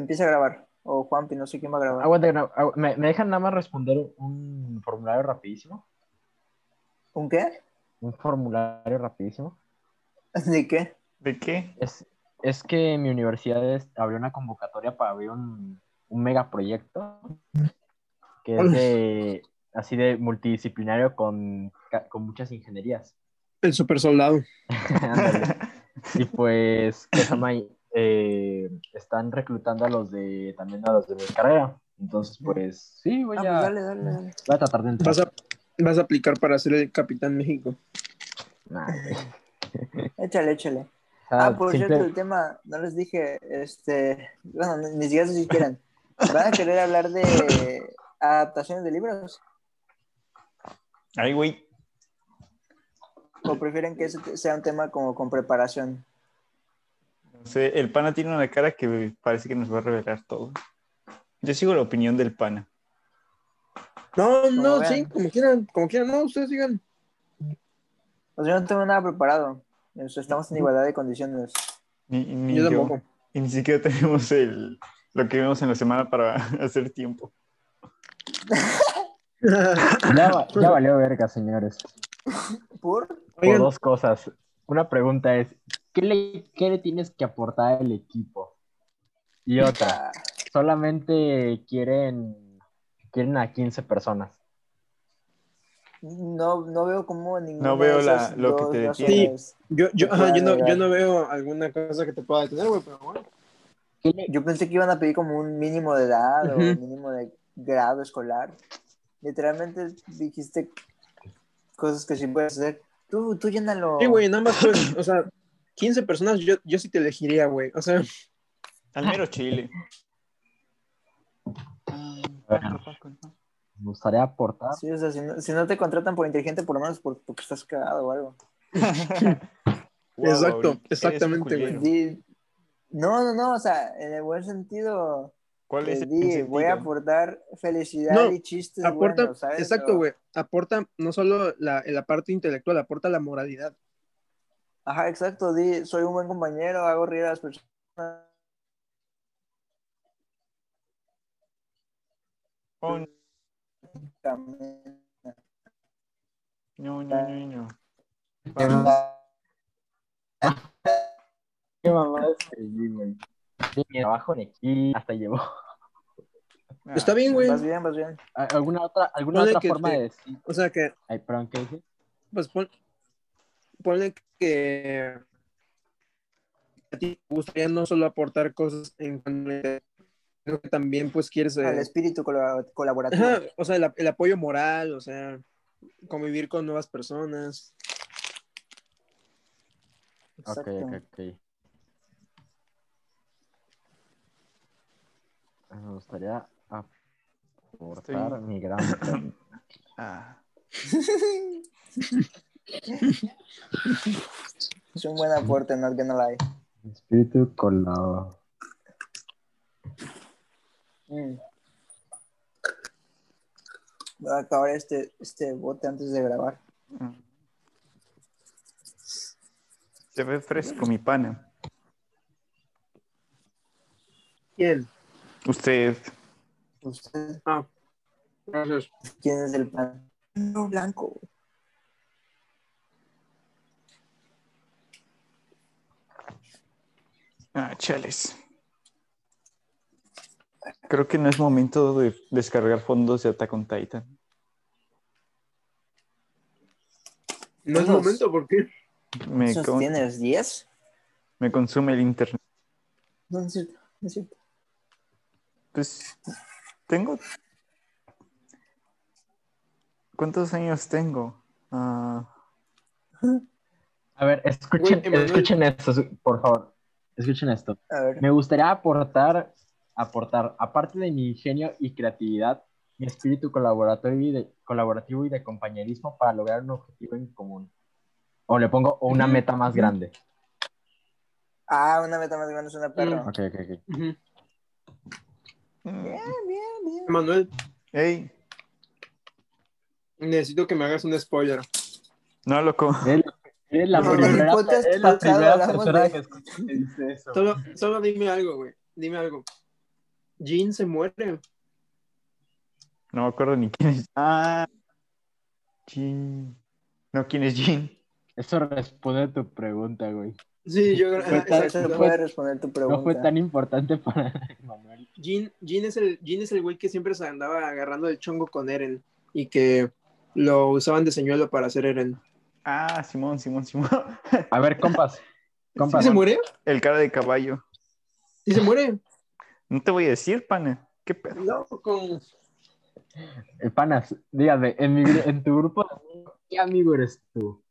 empieza a grabar. O Juanpi, no sé quién va a grabar. Aguanta, no, agu- ¿me, me dejan nada más responder un formulario rapidísimo? ¿Un qué? Un formulario rapidísimo. ¿De qué? ¿De qué? Es, es que mi universidad es- abrió una convocatoria para abrir un, un megaproyecto que es de así de multidisciplinario con, con muchas ingenierías. El super soldado. Y pues, ¿qué se llama? Eh, están reclutando a los de también a los de mi carrera. Entonces, pues, sí, voy Ah, a, pues dale, dale, dale. voy a tratar de entrar. Vas a, vas a aplicar para ser el Capitán México. Nah. Échale, échale. Sea, Ah, por simple- cierto, el tema, no les dije, este, bueno, ni siquiera si quieren. ¿Van a querer hablar de adaptaciones de libros? Ay, güey. ¿O prefieren que ese sea un tema como con preparación? No sé, el pana tiene una cara que parece que nos va a revelar todo. Yo sigo la opinión del pana. No, no, vean. sí, como quieran, como quieran, no, ustedes digan. Pues yo no tengo nada preparado. Estamos en igualdad de condiciones. Ni, ni Yo yo. tampoco. Y ni siquiera tenemos el, lo que vimos en la semana para hacer tiempo. ya, ya valió verga, señores. ¿Por? Por Oigan, dos cosas. Una pregunta es, ¿qué le, qué le tienes que aportar al equipo? Y otra, solamente quieren, quieren a 15 personas. No, no veo como ninguna No veo de la- lo que te detiene. yo, yo, ajá, yo, no, yo no veo alguna cosa que te pueda detener, güey, pero bueno. ¿Qué le- Yo pensé que iban a pedir como un mínimo de edad o un mínimo de grado escolar. Literalmente dijiste cosas que sí puedes hacer. Tú, tú llénalo. Sí, güey, nada más, pues, o sea, 15 personas, yo, yo sí te elegiría, güey. O sea, Al mero chile. Bueno. Me gustaría aportar. Sí, o sea, si no, si no te contratan por inteligente, por lo menos por- porque estás cagado o algo. Wow, Exacto, exactamente. Di- no, no, no, o sea, en el buen sentido, ¿Cuál es el di, sentido? voy a aportar felicidad No, y chistes aporta, buenos, ¿sabes? exacto, güey, aporta no solo la, la parte intelectual, aporta la moralidad. Ajá, exacto, di, soy un buen compañero, hago reír a las personas. Oh, no, no, no, no. ¿Qué mamá güey? Trabajo en equipo hasta llevó. Ah, Está bien, güey. Vas bien, vas bien. ¿Alguna otra, alguna otra forma te- de decir? O sea que, Ay, perdón, ¿qué dije? pues, pon, ponle que a ti te gustaría no solo aportar cosas en sino que también, pues, quieres... eh, Al espíritu colab- colaborativo. ajá, o sea, el, el apoyo moral, o sea, convivir con nuevas personas. Ok, Exacto. ok, ok. Me gustaría aportar Estoy- mi gran... Ah, Es un buen aporte, not gonna lie. espíritu con la... Mm. Voy a acabar este, este bote antes de grabar. Se ve fresco, mi pana. ¿Quién? Usted. ¿Usted Ah, gracias. quién es el pan? No, blanco. Ah, chales. Creo que no es momento de descargar fondos de Attack on Titan. No es momento, ¿por qué? Me, ¿Esos con- tienes 10? me consume el internet. No, no es cierto, no es cierto. Pues tengo. ¿Cuántos años tengo? Ah, A ver, escuchen, escuchen esto, por favor. Escuchen esto. A ver. Me gustaría aportar, aportar, aparte de mi ingenio y creatividad, mi espíritu colaborativo y de, colaborativo y de compañerismo para lograr un objetivo en común. O le pongo o una meta más grande. Ah, una meta más grande es una perra. Ok, ok, ok. Bien, bien, bien. Manuel, ey, necesito que me hagas un spoiler. no, loco. Eres eres la No, primera, la primera persona de- que que eso. Solo, solo dime algo, güey. Dime algo. Jean se muere. No me acuerdo ni quién es. Ah, Jean. No, ¿quién es Jean? Eso responde a tu pregunta, güey. Sí, yo Eso exacto. no puede responder tu pregunta. No fue tan importante para Manuel. Jean, Jean es el, Jean es el güey que siempre se andaba agarrando el chongo con Eren y que lo usaban de señuelo para hacer Eren. Ah, Simón, Simón, Simón. A ver, compas. ¿Sí Compas. se muere? El cara de caballo. ¿Sí se muere? No te voy a decir, pana. ¿Qué pedo? No, con... Eh, Panas, dígame, en, mi gru- en tu grupo ¿qué amigo eres tú?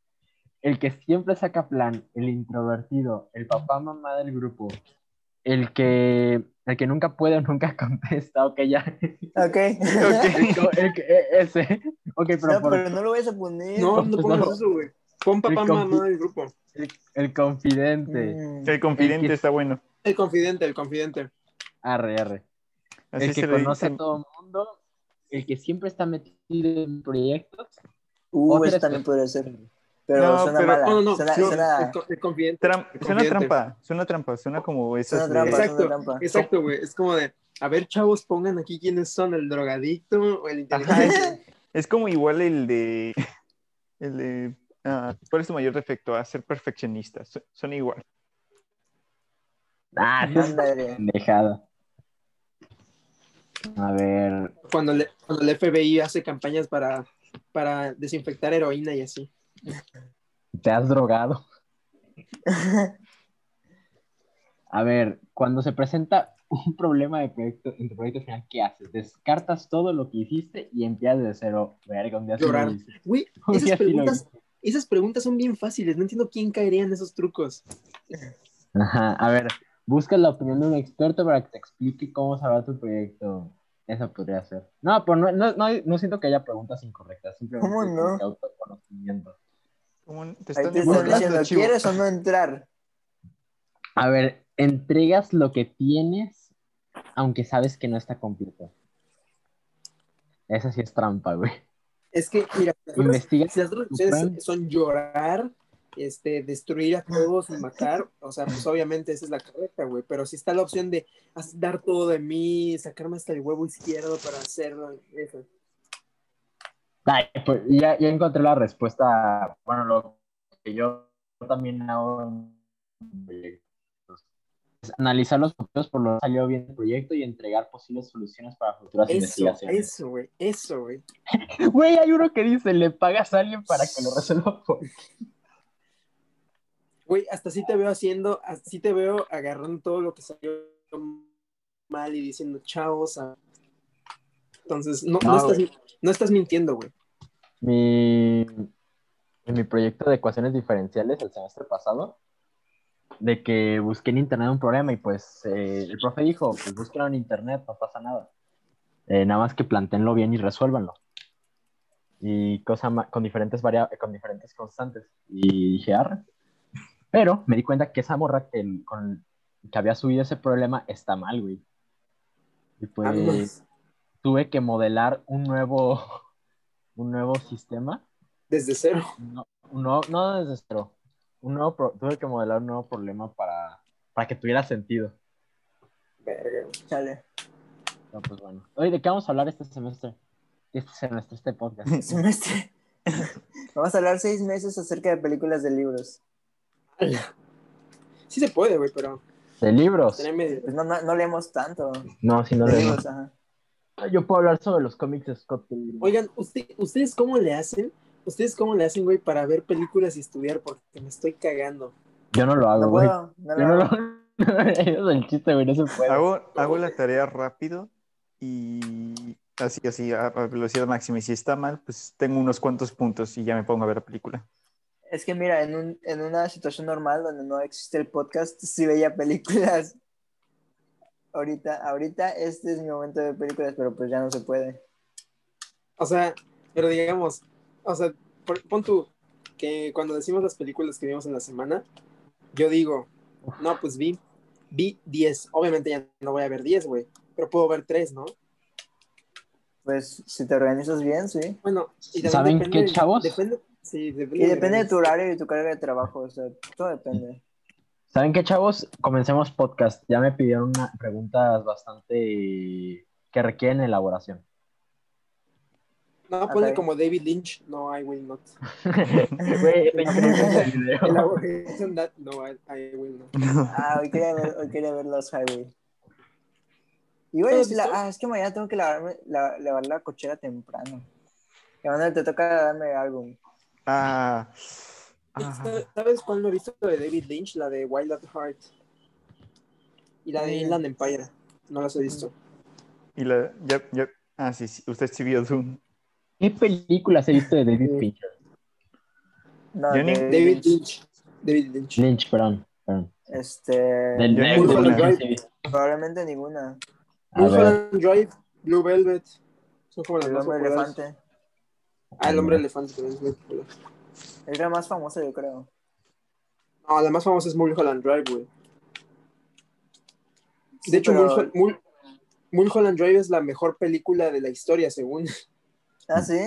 El que siempre saca plan, el introvertido, el papá mamá del grupo, el que, el que nunca puede o nunca contesta, ok, ya. Ok. El, co- el que- e- ese. Ok, pero, No, por- pero no lo vas a poner. No, no pues pongas no. eso, güey. Pon papá El mamá del grupo. el, el confidente. Mm. El confidente El que- está bueno. El confidente, el confidente. Arre, arre. Así el que conoce dice. a todo el mundo, el que siempre está metido en proyectos. Uh, eso también podría ser. Pero No, suena pero- mala. No, no. Suena, suena- el, co- el confidente. Tram- el suena confidente. trampa, suena trampa, suena como esas Suena trampa, de- Exacto, trampa. Exacto, güey. Es como de, a ver, chavos, pongan aquí quiénes son, el drogadicto o el inteligente. Es, como igual el de el de ah, ¿cuál es tu mayor defecto? A ser perfeccionista. Son igual. Ah, pendejada. A ver, Cuando, le- cuando el FBI hace campañas para, para desinfectar heroína y así. ¿te has drogado? A ver, cuando se presenta un problema de proyecto, en tu proyecto final, ¿qué haces? Descartas todo lo que hiciste y empiezas de cero. Verga, un día Llorar. esas preguntas, esas preguntas son bien fáciles. No entiendo quién caería en esos trucos. Ajá, a ver, busca la opinión de un experto para que te explique cómo salvar tu proyecto. Eso podría ser. No, pero no, no, no, no siento que haya preguntas incorrectas. Simplemente ¿Cómo no? autoconocimiento. Te están te están diciendo. ¿quieres o no entrar? A ver, entregas lo que tienes, aunque sabes que no está completo. Esa sí es trampa, güey. Es que, mira, Investigas. si las otras opciones son llorar, este, destruir a todos y matar, o sea, pues obviamente esa es la correcta, güey. Pero si está la opción de dar todo de mí, sacarme hasta el huevo izquierdo para hacerlo, eso. Ay, pues, ya, ya encontré la respuesta. Bueno, lo que yo también hago en analizar los motivos por los que salió bien el proyecto y entregar posibles soluciones para futuras Eso, investigaciones. eso, güey, eso, güey. Güey, hay uno que dice, le pagas a alguien para que lo resuelva por Güey, hasta sí te veo haciendo, así te veo agarrando todo lo que salió mal y diciendo chavos. a-". Entonces, no, no No, estás, no estás mintiendo, güey. mi, en mi proyecto de ecuaciones diferenciales el semestre pasado, de que busqué en internet un problema y pues eh, el profe dijo, pues búsquenlo en internet, no pasa nada. Eh, nada más que planteenlo bien y resuélvanlo. Y cosa con diferentes varia con diferentes constantes. Y dije, arre. Pero me di cuenta que esa morra que, con, que había subido ese problema está mal, güey. Y pues tuve que modelar un nuevo, un nuevo sistema. Desde cero. No, nuevo- no desde cero. Un nuevo pro- tuve que modelar un nuevo problema para, para que tuviera sentido. Verga. Chale. No, pues bueno. Oye, ¿de qué vamos a hablar este semestre? Este semestre, este podcast. Semestre. Vamos a hablar seis meses acerca de películas de libros. Sí se puede, güey, pero ¿De libros? Pues no, no, no leemos tanto. No, si no De le libros, ajá. Yo puedo hablar sobre los cómics de Scott Pilgrim. Oigan, ¿usted- ¿ustedes cómo le hacen? ¿Ustedes cómo le hacen, güey, para ver películas y estudiar? Porque me estoy cagando. Yo no lo hago, No güey. puedo. No Yo no hago. lo... Ese es el chiste, güey, no se puede. Hago, hago la tarea rápido y así, así, a, a velocidad máxima. Y si está mal, pues tengo unos cuantos puntos y ya me pongo a ver la película. Es que mira, en, un, en una situación normal donde no existe el podcast, sí veía películas. Ahorita, ahorita este es mi momento de películas, pero pues ya no se puede. O sea, pero digamos, o sea, por- pon tú que cuando decimos las películas que vimos en la semana, yo digo, no, pues vi, vi 10. Obviamente ya no voy a ver 10, güey, pero puedo ver 3, ¿no? Pues si te organizas bien, sí. Bueno, y también ¿Saben depende- qué, chavos? Depende, sí, depende, Y depende de tu horario y tu carga de trabajo, o sea, todo depende. ¿Saben qué, chavos? Comencemos podcast. Ya me pidieron una- preguntas bastante que requieren elaboración. No, ponle Ok. como David Lynch. No, I will not. Güey. No, I, I will not. Ah, hoy quería ver, hoy quería ver los Highway. Igual ¿Lo es, la, ah, es que mañana tengo que lavarme, la, lavar la cochera temprano. Y Manuel, te toca darme algo. Ah. ah. ¿Sabes- ¿Sabes cuál no he visto de David Lynch? La de Wild at Heart. Y la de Mm. Inland Empire. No las he visto. Y la. Ya, ya. Ah, sí, sí. Usted sí vio Dune. ¿Qué películas he visto de David Sí. Fincher? No, David Lynch. David Lynch. Lynch, perdón. perdón. Este, Del- sí. probablemente ninguna. Mulholland Drive, Blue Velvet. Son como las El hombre elefante. Ah, el hombre elefante también es muy popular. Es la más famosa, yo creo. No, la más famosa es Mulholland Drive, güey. Sí, De hecho, pero- Mulhol- Mul- Mulholland Drive es la mejor película de la historia, según. ¿Ah, sí?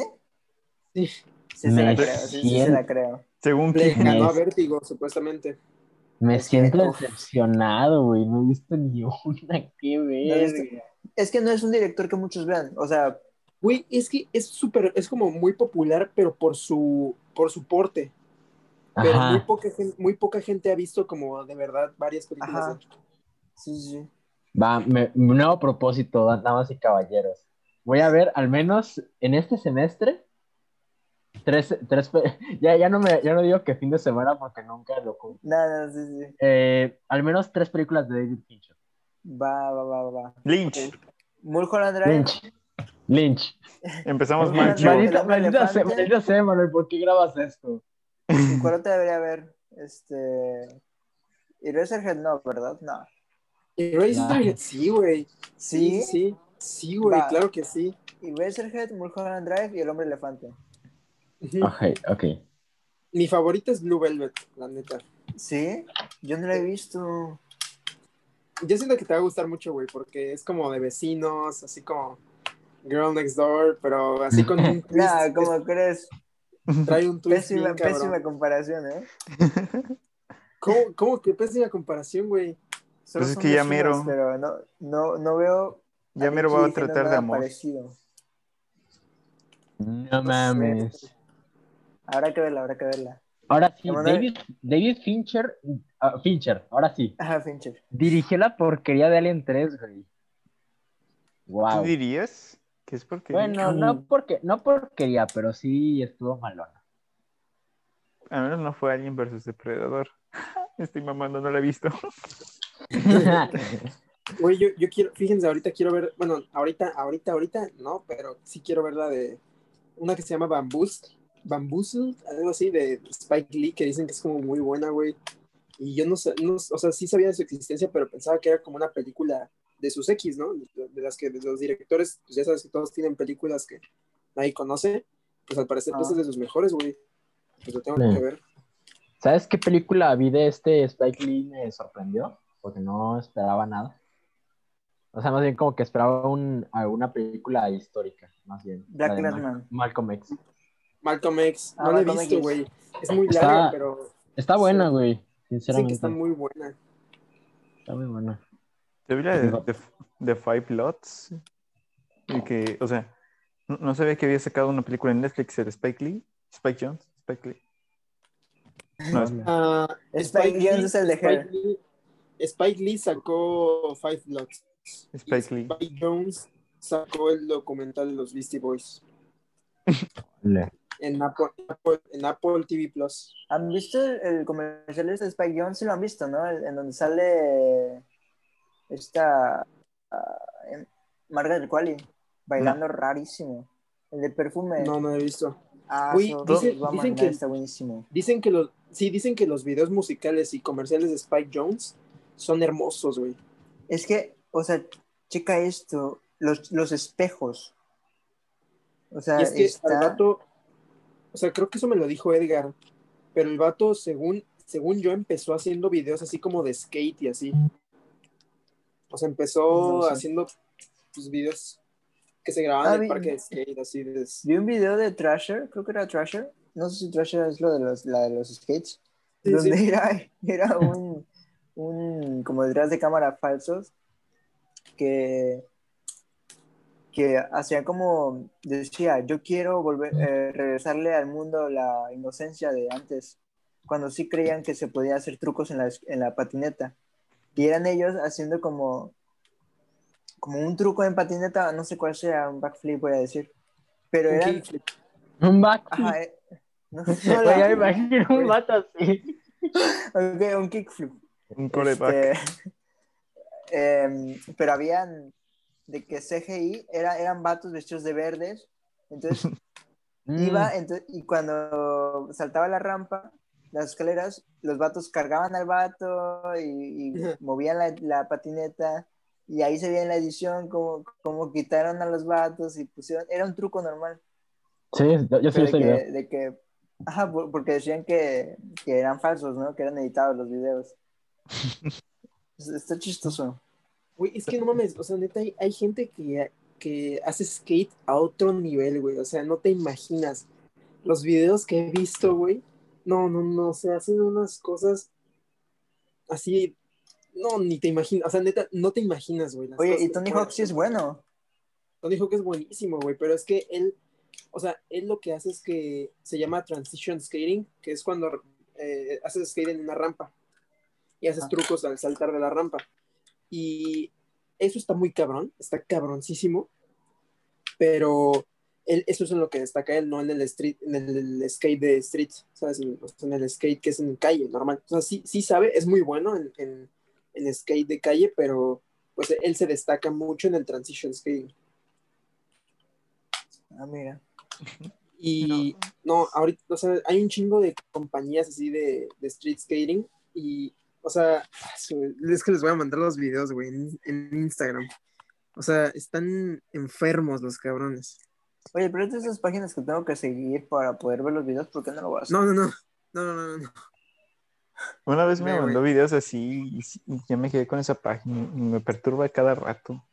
Sí. Sí, se la Me creo, sí, sí, se siento- la creo. Según Le ganó a Vértigo, supuestamente. me siento decepcionado, güey. No he visto ni una. Qué No verga. Es que no es un director que muchos vean. O sea, Güey, es que es súper, es como muy popular, pero por su, por su porte. Pero muy poca, gente, muy poca gente ha visto como de verdad varias películas. Ajá. sí, sí, sí. Va, me, un nuevo propósito, damas y caballeros. Voy a ver al menos en este semestre tres, tres ya, ya no me, ya no digo que fin de semana porque nunca lo cumplo. Nada, sí, sí. Eh, al menos tres películas de David Fincher. Va, va, va, va. Lynch. Mulholland Drive. Lynch. Lynch. Empezamos mal. Maldita, maldita sea, elefante. maldita sea, Manuel, ¿por qué grabas esto? ¿Y cuál otra debería haber? Este. Y Razorhead no, ¿verdad? No. Y Razorhead, sí, güey. ¿Sí? Sí, sí. Sí, güey, Va. claro que sí. Y Razorhead, Mulholland Drive y El Hombre Elefante. Ok, ok. Mi favorita es Blue Velvet, la neta. ¿Sí? Yo no la he visto. Yo siento que te va a gustar mucho, güey, porque es como de vecinos, así como Girl Next Door, pero así con un twist. Nah, ¿cómo crees? Trae un twist Pésima, bien pésima comparación, ¿eh? ¿Cómo, ¿Cómo que pésima comparación, güey? Solo Pues es que ya mero. Pero no, no, no veo. Ya mero Ricky va a tratar de amor. Parecido. No mames. Habrá que verla, habrá que verla. Ahora sí. David, David Fincher, ah, Fincher, ahora sí, Ajá, Fincher. dirigió la porquería de Alien 3, güey. ¿Tú Wow. dirías que es porque Bueno, no porque, no porquería, pero sí estuvo malona. a menos no fue Alien versus Depredador? Estoy mamando, no la he visto. Güey, yo, yo quiero, fíjense, ahorita quiero ver, bueno, ahorita, ahorita, ahorita, no, pero sí quiero ver la de una que se llama Bamboos, Bamboozled, algo así, de Spike Lee, que dicen que es como muy buena, güey. Y yo no sé, no, o sea, sí sabía de su existencia, pero pensaba que era como una película de sus X, ¿no? De, de las que de los directores, pues ya sabes que todos tienen películas que nadie conoce, pues al parecer Ah. es de sus mejores, güey. Pues lo tengo Sí. que ver. ¿Sabes qué película vi de este Spike Lee me sorprendió? Porque no esperaba nada. O sea, más bien como que esperaba un, alguna película histórica, más bien. Black Clansman. Malcolm X. Malcolm X, Ah, no la he visto, güey. Es muy Está- larga, pero Está buena, Sí. güey. Sinceramente. que está muy buena. Está muy buena. Yo vi la de, de, de Five Lots. Y que, o sea, no, no sabía que había sacado una película en Netflix de Spike Lee. Spike Jones. Spike Lee. No, es- Ah, Spike Jones es el de Spike. Lee, Spike Lee sacó Five Bloods. Spike Lee. Spike Jones sacó el documental de los Beastie Boys en Apple, Apple- en Apple TV Plus. ¿Han visto el, el comercial de Spike Jones? Sí lo han visto, ¿no? El- en donde sale esta ah, Margaret Qualley bailando rarísimo. El de perfume. No, no he visto. Ah, Uy, eso dice- os va a dicen mandar, que- está buenísimo. Dicen que los, sí, dicen que los videos musicales y comerciales de Spike Jones son hermosos, güey. Es que, o sea, checa esto, los, los espejos. O sea, es que está... el vato, o sea, creo que eso me lo dijo Edgar, pero el vato, según, según yo, empezó haciendo videos así como de skate y así. O sea, empezó No sé. haciendo pues, videos que se grababan Ah, en el parque de skate, así de... Vi un video de Thrasher, creo que era Thrasher. No sé si Thrasher es lo de los, la de los skates. Sí, donde sí. Era, era un, un como detrás de cámara falsos que, que hacían como, decía, yo quiero volver, eh, regresarle al mundo la inocencia de antes, cuando sí creían que se podía hacer trucos en la, en la patineta. Y eran ellos haciendo como, como un truco en patineta, no sé cuál sea, un backflip voy a decir. Pero Un eran... kickflip. Un back. Ajá, eh, no, ya me imagino un vato así. Ok, un kickflip. Un coreback. Este, em, pero habían de que CGI era, eran vatos vestidos de verdes. Entonces Mm. iba, ento- y cuando saltaba la rampa, las escaleras, los vatos cargaban al vato y, y movían la, la patineta. Y ahí se veía en la edición como, como quitaron a los vatos y pusieron. Era un truco normal. Sí, yo, sí de, que, de que- Ajá, por- porque decían que, que eran falsos, ¿no? Que eran editados los videos. Está chistoso. Güey, es que no mames, o sea, neta, hay, hay gente que, que hace skate a otro nivel, güey. O sea, no te imaginas. Los videos que he visto, güey. No, no, no, o sea, hacen unas cosas así. No, ni te imaginas. O sea, neta, no te imaginas, güey. Oye, y Tony Hawk sí es bueno. Tony Hawk es buenísimo, güey, pero es que él, o sea, él lo que hace es que se llama transition skating, que es cuando eh, haces skate en una rampa y haces Ajá. trucos al saltar de la rampa. Y eso está muy cabrón, está cabroncísimo, pero él, eso es en lo que destaca él, no en el street, en el, el skate de street, ¿sabes? En, el skate que es en calle, normal. O sea, sí, sí sabe, es muy bueno en, en, en skate de calle, pero pues él se destaca mucho en el transition skating. Ah, mira. Y no, ahorita, o sea, hay un chingo de compañías así de, de street skating y, o sea, es que les voy a mandar los videos, güey, en, en Instagram. O sea, están enfermos los cabrones. Oye, pero es de esas páginas que tengo que seguir para poder ver los videos, ¿por qué no lo voy a hacer? No, no, no. No, no, no, no. Una vez me mandó güey. videos así y, ya me quedé con esa página y me perturba cada rato.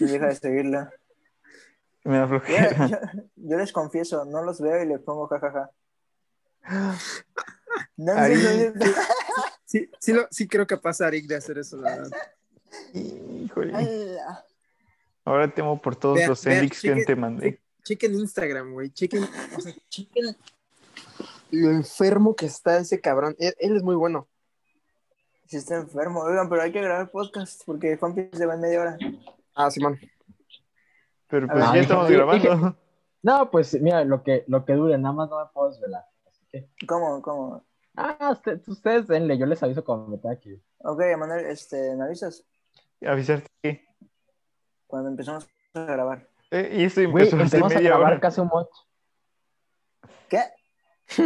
Y deja de seguirla. Me da Yo, flojera. yo- yo les confieso, no los veo y les pongo jajaja. No, no, sí. Sí, sí, lo- sí creo capaz a Arik de hacer eso, la verdad. Híjole. Ala. Ahora temo por todos Vean, los envics que te mandé. Chequen Instagram, güey. Chequen, o sea, chequen lo enfermo que está ese cabrón. Él, él es muy bueno. Sí está enfermo. Oigan, pero hay que grabar podcast porque Juanpi se va en media hora. Ah, Simón. Pero pues ver, ya estamos dije- grabando. No, pues mira, lo que, lo que dure, nada más no me puedo desvelar. Así que, ¿Cómo? ¿Cómo? Ah, usted- ustedes denle, yo les aviso cuando me ir. Ok, Manuel, este, ¿me avisas? Avisarte que. Cuando empezamos a grabar. Eh, y esto Güey, empezó hace empezamos a media grabar hora. casi un moch. ¿Qué?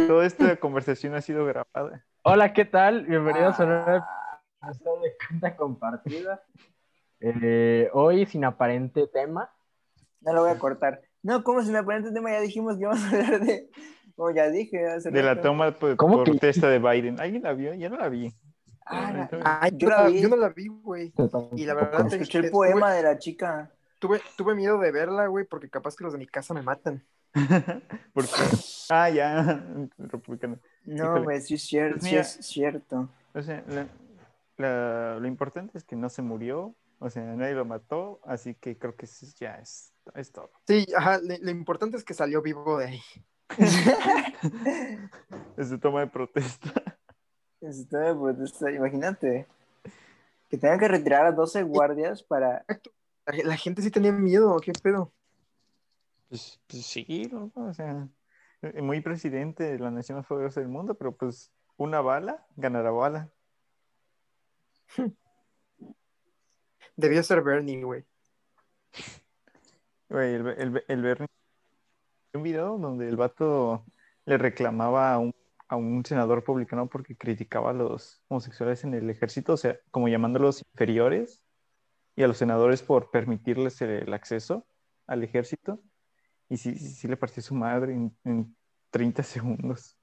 Toda esta conversación ha sido grabada. Hola, ¿qué tal? Bienvenidos a un nuevo Ah, episodio de cuenta compartida. Eh, hoy sin aparente tema. no lo voy a cortar. No, ¿cómo si me aparente tema? Ya dijimos que íbamos a hablar de. Como ya dije hace De la toma por, ¿Cómo por que- protesta de Biden. ¿Alguien la vio? Ya no la vi. Ah, Ah, Yo la vi. yo no la vi, güey. Y la verdad te- Escuché el Tuve- poema de la chica. Tuve, tuve miedo de verla, güey, porque capaz que los de mi casa me matan. Porque. Ah, ya. Republicano. No, güey, sí es cierto. Pues sí es cierto. O sea, la- la- lo importante es que no se murió. O sea, nadie lo mató. Así que creo que ya es, es todo. Sí, ajá, lo importante es que salió vivo de ahí. Es de toma de protesta. Está de protesta, Imagínate. Que tengan que retirar a 12 guardias para. La, gente sí tenía miedo, ¿qué pedo? Pues, pues sí. O sea, muy presidente de la nación más poderosa del mundo, pero pues una bala ganará bala. Debió ser Bernie, güey. Güey, el, el, el Bernie- un video donde el vato le reclamaba a un, a un senador republicano porque criticaba a los homosexuales en el ejército, o sea, como llamándolos inferiores, y a los senadores por permitirles el, el acceso al ejército. Y sí, sí, sí le partió su madre en, en 30 segundos.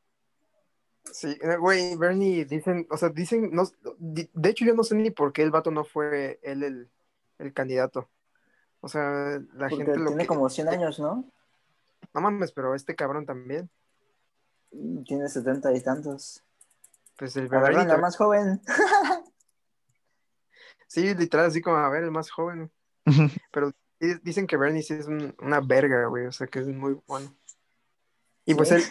Sí, eh, güey, Bernie, dicen, o sea, dicen, no, de hecho yo no sé ni por qué el vato no fue él el, el candidato. O sea, la Porque gente lo tiene que... como 100 años, ¿no? No mames, pero este cabrón también. Tiene 70 y tantos. Pues el la también- más joven. Sí, literal, así como, a ver, el más joven. Pero di- dicen que Bernie sí es un- una verga, güey, o sea, que es muy bueno. Y pues Sí. él,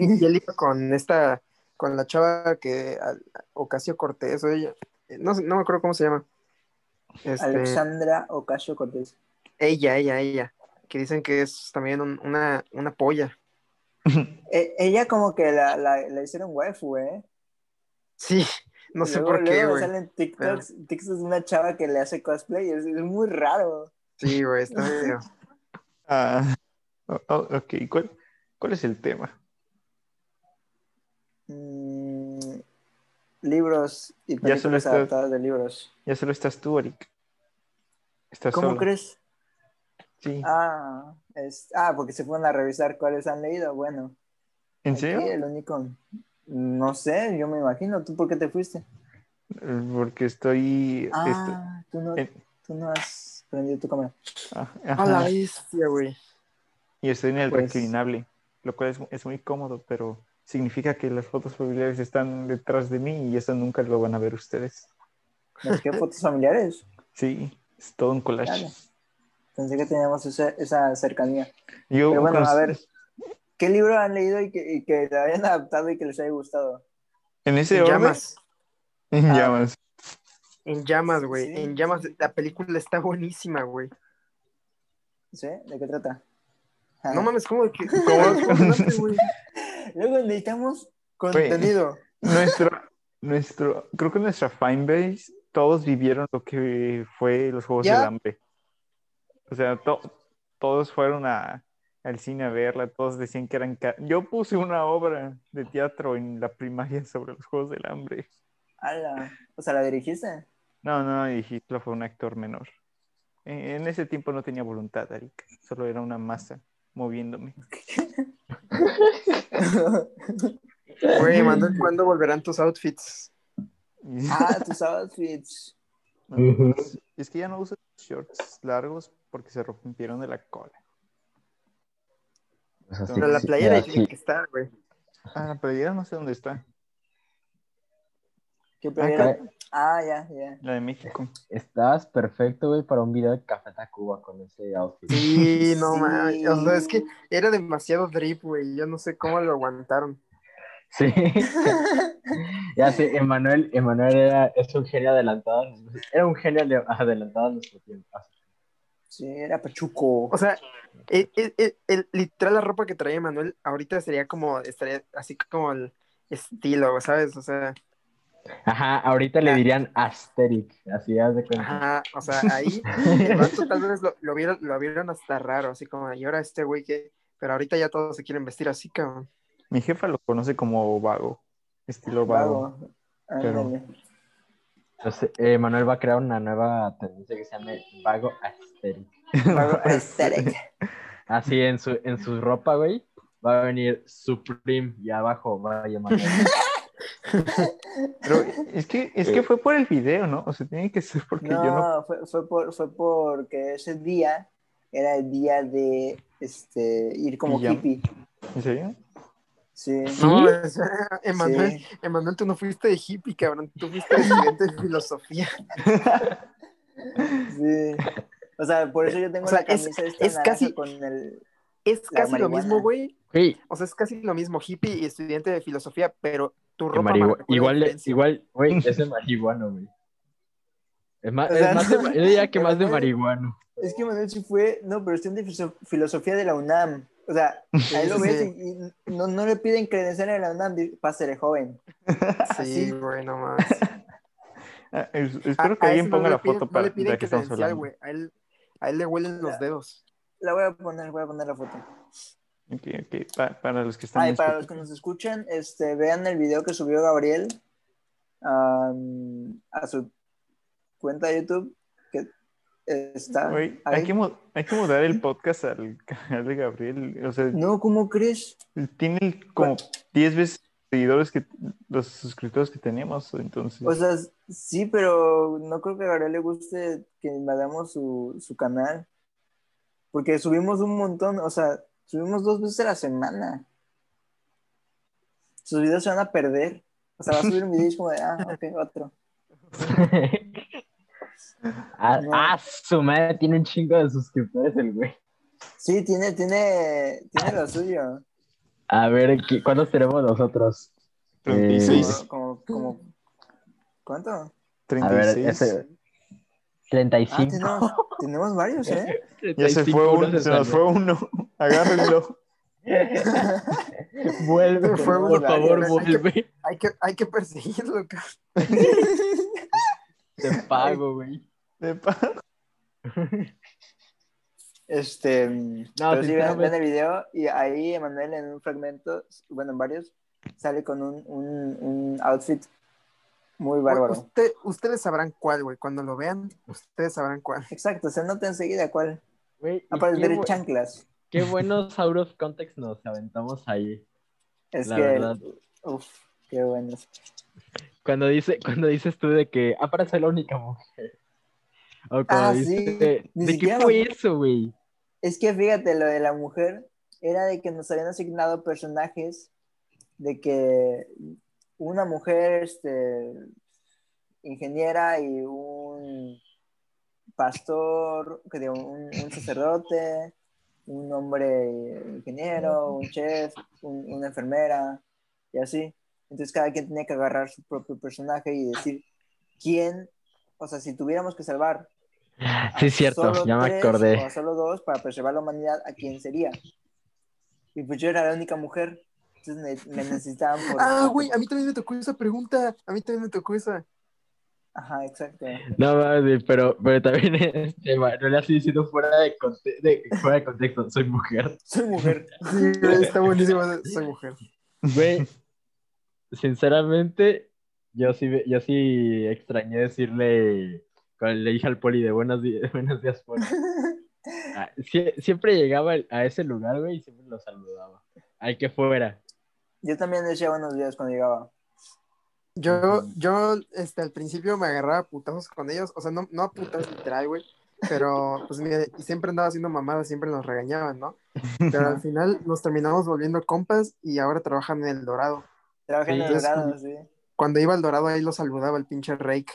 él, y él iba con esta, con la chava que, al- Ocasio Cortés, o ella, no, no me acuerdo cómo se llama. Este, Alexandra Ocasio Cortés. ella, ella, ella, que dicen que es también un- una, una polla. E- ella como que la, la, la hicieron waifu, ¿eh? Sí, no sé Luego- por qué, güey. salen TikToks, TikToks de una chava que le hace cosplay, es, es muy raro. Sí, güey, está medio. Ah, oh, oh, ok, ¿Cuál, ¿cuál es el tema? Mm, libros y Ya solo películas está- adaptadas de libros. Ya solo estás tú, Eric. Estás ¿Cómo solo. crees? Sí. Ah, es, ah, porque se fueron a revisar cuáles han leído. Bueno, ¿En serio? el único. No sé, yo me imagino. ¿Tú por qué te fuiste? Eh, Porque estoy... estoy- Ah, tú no, en- tú no has prendido tu cámara. ah, A la bestia, güey. Y estoy en el Pues- reclinable, lo cual es, es muy cómodo, pero significa que las fotos familiares están detrás de mí y eso nunca lo van a ver ustedes. ¿Nos qué fotos familiares? Sí, es todo un collage. Dale. Pensé que teníamos esa, esa cercanía. Yo, Pero bueno, a ver, ¿qué libro han leído y que, y que le hayan adaptado y que les haya gustado? En ese En llamas. en Ah. llamas. En llamas, güey. Sí, en llamas. La película está buenísima, güey. ¿Sí? ¿De qué trata? No mames, ¿cómo que? ¿Cómo? ¿Cómo que no te, güey? Luego necesitamos contenido. Nuestro, nuestro, creo que nuestra fanbase, todos vivieron lo que fue los Juegos ¿Ya? del Hambre. O sea, to- todos fueron a, al cine a verla, todos decían que eran... Yo puse una obra de teatro en la primaria sobre los Juegos del Hambre. Ala. O sea, ¿la dirigiste? No, no, Hitler fue un actor menor. En, en ese tiempo no tenía voluntad, Eric. Solo era una masa moviéndome. Güey, Manuel, ¿cuándo volverán tus outfits? ah, tus outfits. Es que ya no uso shorts largos porque se rompieron de la cola. Pues así Pero la playera tiene que estar, güey. Ah, la playera no sé dónde está. ¿Qué playera? Ah, ya, ya. La de México. Estás perfecto, güey, para un video de Café Tacuba con ese outfit. Sí, no Sí. mames. O sea, es que era demasiado drip, güey. Yo no sé cómo lo aguantaron. Sí. ya sé, Emanuel, Emanuel era, es un genio adelantado. Era un genio adelantado a nuestro tiempo. Sí, era Pachuco. O sea, el, el- el- el- literal la ropa que traía Manuel ahorita sería como, estaría así como el estilo, ¿sabes? O sea, Ajá, ahorita le dirían Asterix, así haz de cuenta. ajá, o sea, ahí tal vez lo, lo vieron, lo vieron hasta raro, así como, y ahora este güey que, pero ahorita ya todos se quieren vestir así, cabrón. Mi jefa lo conoce como vago. Estilo vago. Vago. Pero-. Entonces, eh, Manuel va a crear una nueva tendencia que se llame Vago Asterix. Vago aesthetic. Así en su, en su ropa, güey, va a venir Supreme y abajo va a llamar. Pero es que, es que fue por el video, ¿no? O sea, tiene que ser porque No, yo no. Fue, fue, por, fue porque ese día era el día de este, ir como hippie. ¿En serio? Sí. No, sea, Emanuel, Sí. Emanuel, tú no fuiste de hippie, cabrón, tú fuiste de estudiante de filosofía. Sí. O sea, por eso yo tengo O sea, la es- camisa esta es casi- con el. Es casi lo mismo, güey. Güey, O sea, es casi lo mismo, hippie y estudiante de filosofía, pero tu ropa igual, igual, güey, es de marihuano, güey. Es más, O sea, es más de, yo diría que más de marihuano. Es que Manuel sí fue. No, pero estudiante de filosofía de la UNAM. O sea, ahí lo ves sí. y, y no, no le piden credencial en la UNAM, di- pásele joven. Sí, así. güey, no más. Ah, espero que a alguien no ponga la piden- foto no para le piden de que estamos hablando. güey. A él, a él le huelen los dedos. La voy a poner, voy a poner la foto. Ok, ok. Pa- para los que están y en para los que nos escuchan, este, vean el video que subió Gabriel a su cuenta de YouTube, está hay, que hay que mudar el podcast al canal de Gabriel. O sea, No, ¿cómo crees? tiene como 10 veces seguidores que los suscriptores que tenemos. Entonces, O sea, sí, pero no creo que a Gabriel le guste que invadamos su, su canal. Porque subimos un montón, o sea, subimos dos veces a la semana. Sus videos se van a perder. O sea, va a subir un video y es como de, ah, ok, otro. Ah, No. ah, su madre tiene un chingo de suscriptores el güey. Sí, tiene, tiene, tiene lo suyo. A ver, ¿qué- ¿cuántos tenemos nosotros? 36. Como, como, como- ¿Cuánto? A ver, 36. ese. Ah, 35. tenemos, tenemos varios, ¿eh? Ya se 35, fue uno se nos fue uno. Agárrenlo. Vuelve, por uno, favor, hay que- vuelve. Hay que, hay que perseguirlo, cabrón. Te pago, güey. De pa- Este, pero sí, ven, el video y ahí Emanuel en un fragmento, bueno, en varios, sale con un, un, un outfit muy bárbaro. Usted- ustedes sabrán cuál, güey. Cuando lo vean, ustedes sabrán cuál. Exacto, se nota enseguida cuál. Güey, de bu- chanclas. qué buenos out of context nos aventamos ahí. Es La que, verdad. uff, qué buenos. Cuando, dice, cuando dices tú de que, ah, para ser la única mujer. O cuando Ah, sí, de, ni ¿de qué fue lo- eso, güey? Es que fíjate, lo de la mujer era de que nos habían asignado personajes de que una mujer este, ingeniera y un pastor, que un, un sacerdote, un hombre ingeniero, un chef, un- una enfermera y así. Entonces cada quien tenía que agarrar su propio personaje y decir quién, o sea, si tuviéramos que salvar Sí, es cierto, solo ya me tres acordé. O solo dos para preservar la humanidad, ¿a quién sería? Y pues yo era la única mujer. Entonces me, me necesitaban por. Ah, güey, a mí también me tocó esa pregunta. A mí también me tocó esa. Ajá, exacto. No mames, pero, pero también este, Manuel así diciendo fuera de, conte- de- fuera de contexto, soy mujer. Soy mujer. Sí, está buenísimo. Soy mujer. Güey, sinceramente, yo sí, yo sí extrañé decirle, cuando le dije al poli de buenos días, buenos días, poli. Ah, sie- siempre llegaba a ese lugar, güey, y siempre lo saludaba. Al que fuera. Yo también decía buenos días cuando llegaba. Yo, yo, este, al principio me agarraba a putazos con ellos. O sea, no, no a putazos literal, güey. Pero, pues, mire, y siempre andaba haciendo mamadas, siempre nos regañaban, ¿no? Pero al final nos terminamos volviendo compas y ahora trabajan en El Dorado. Trabajé en el Dorado, sí. Cuando iba al Dorado, ahí lo saludaba el pinche Rake.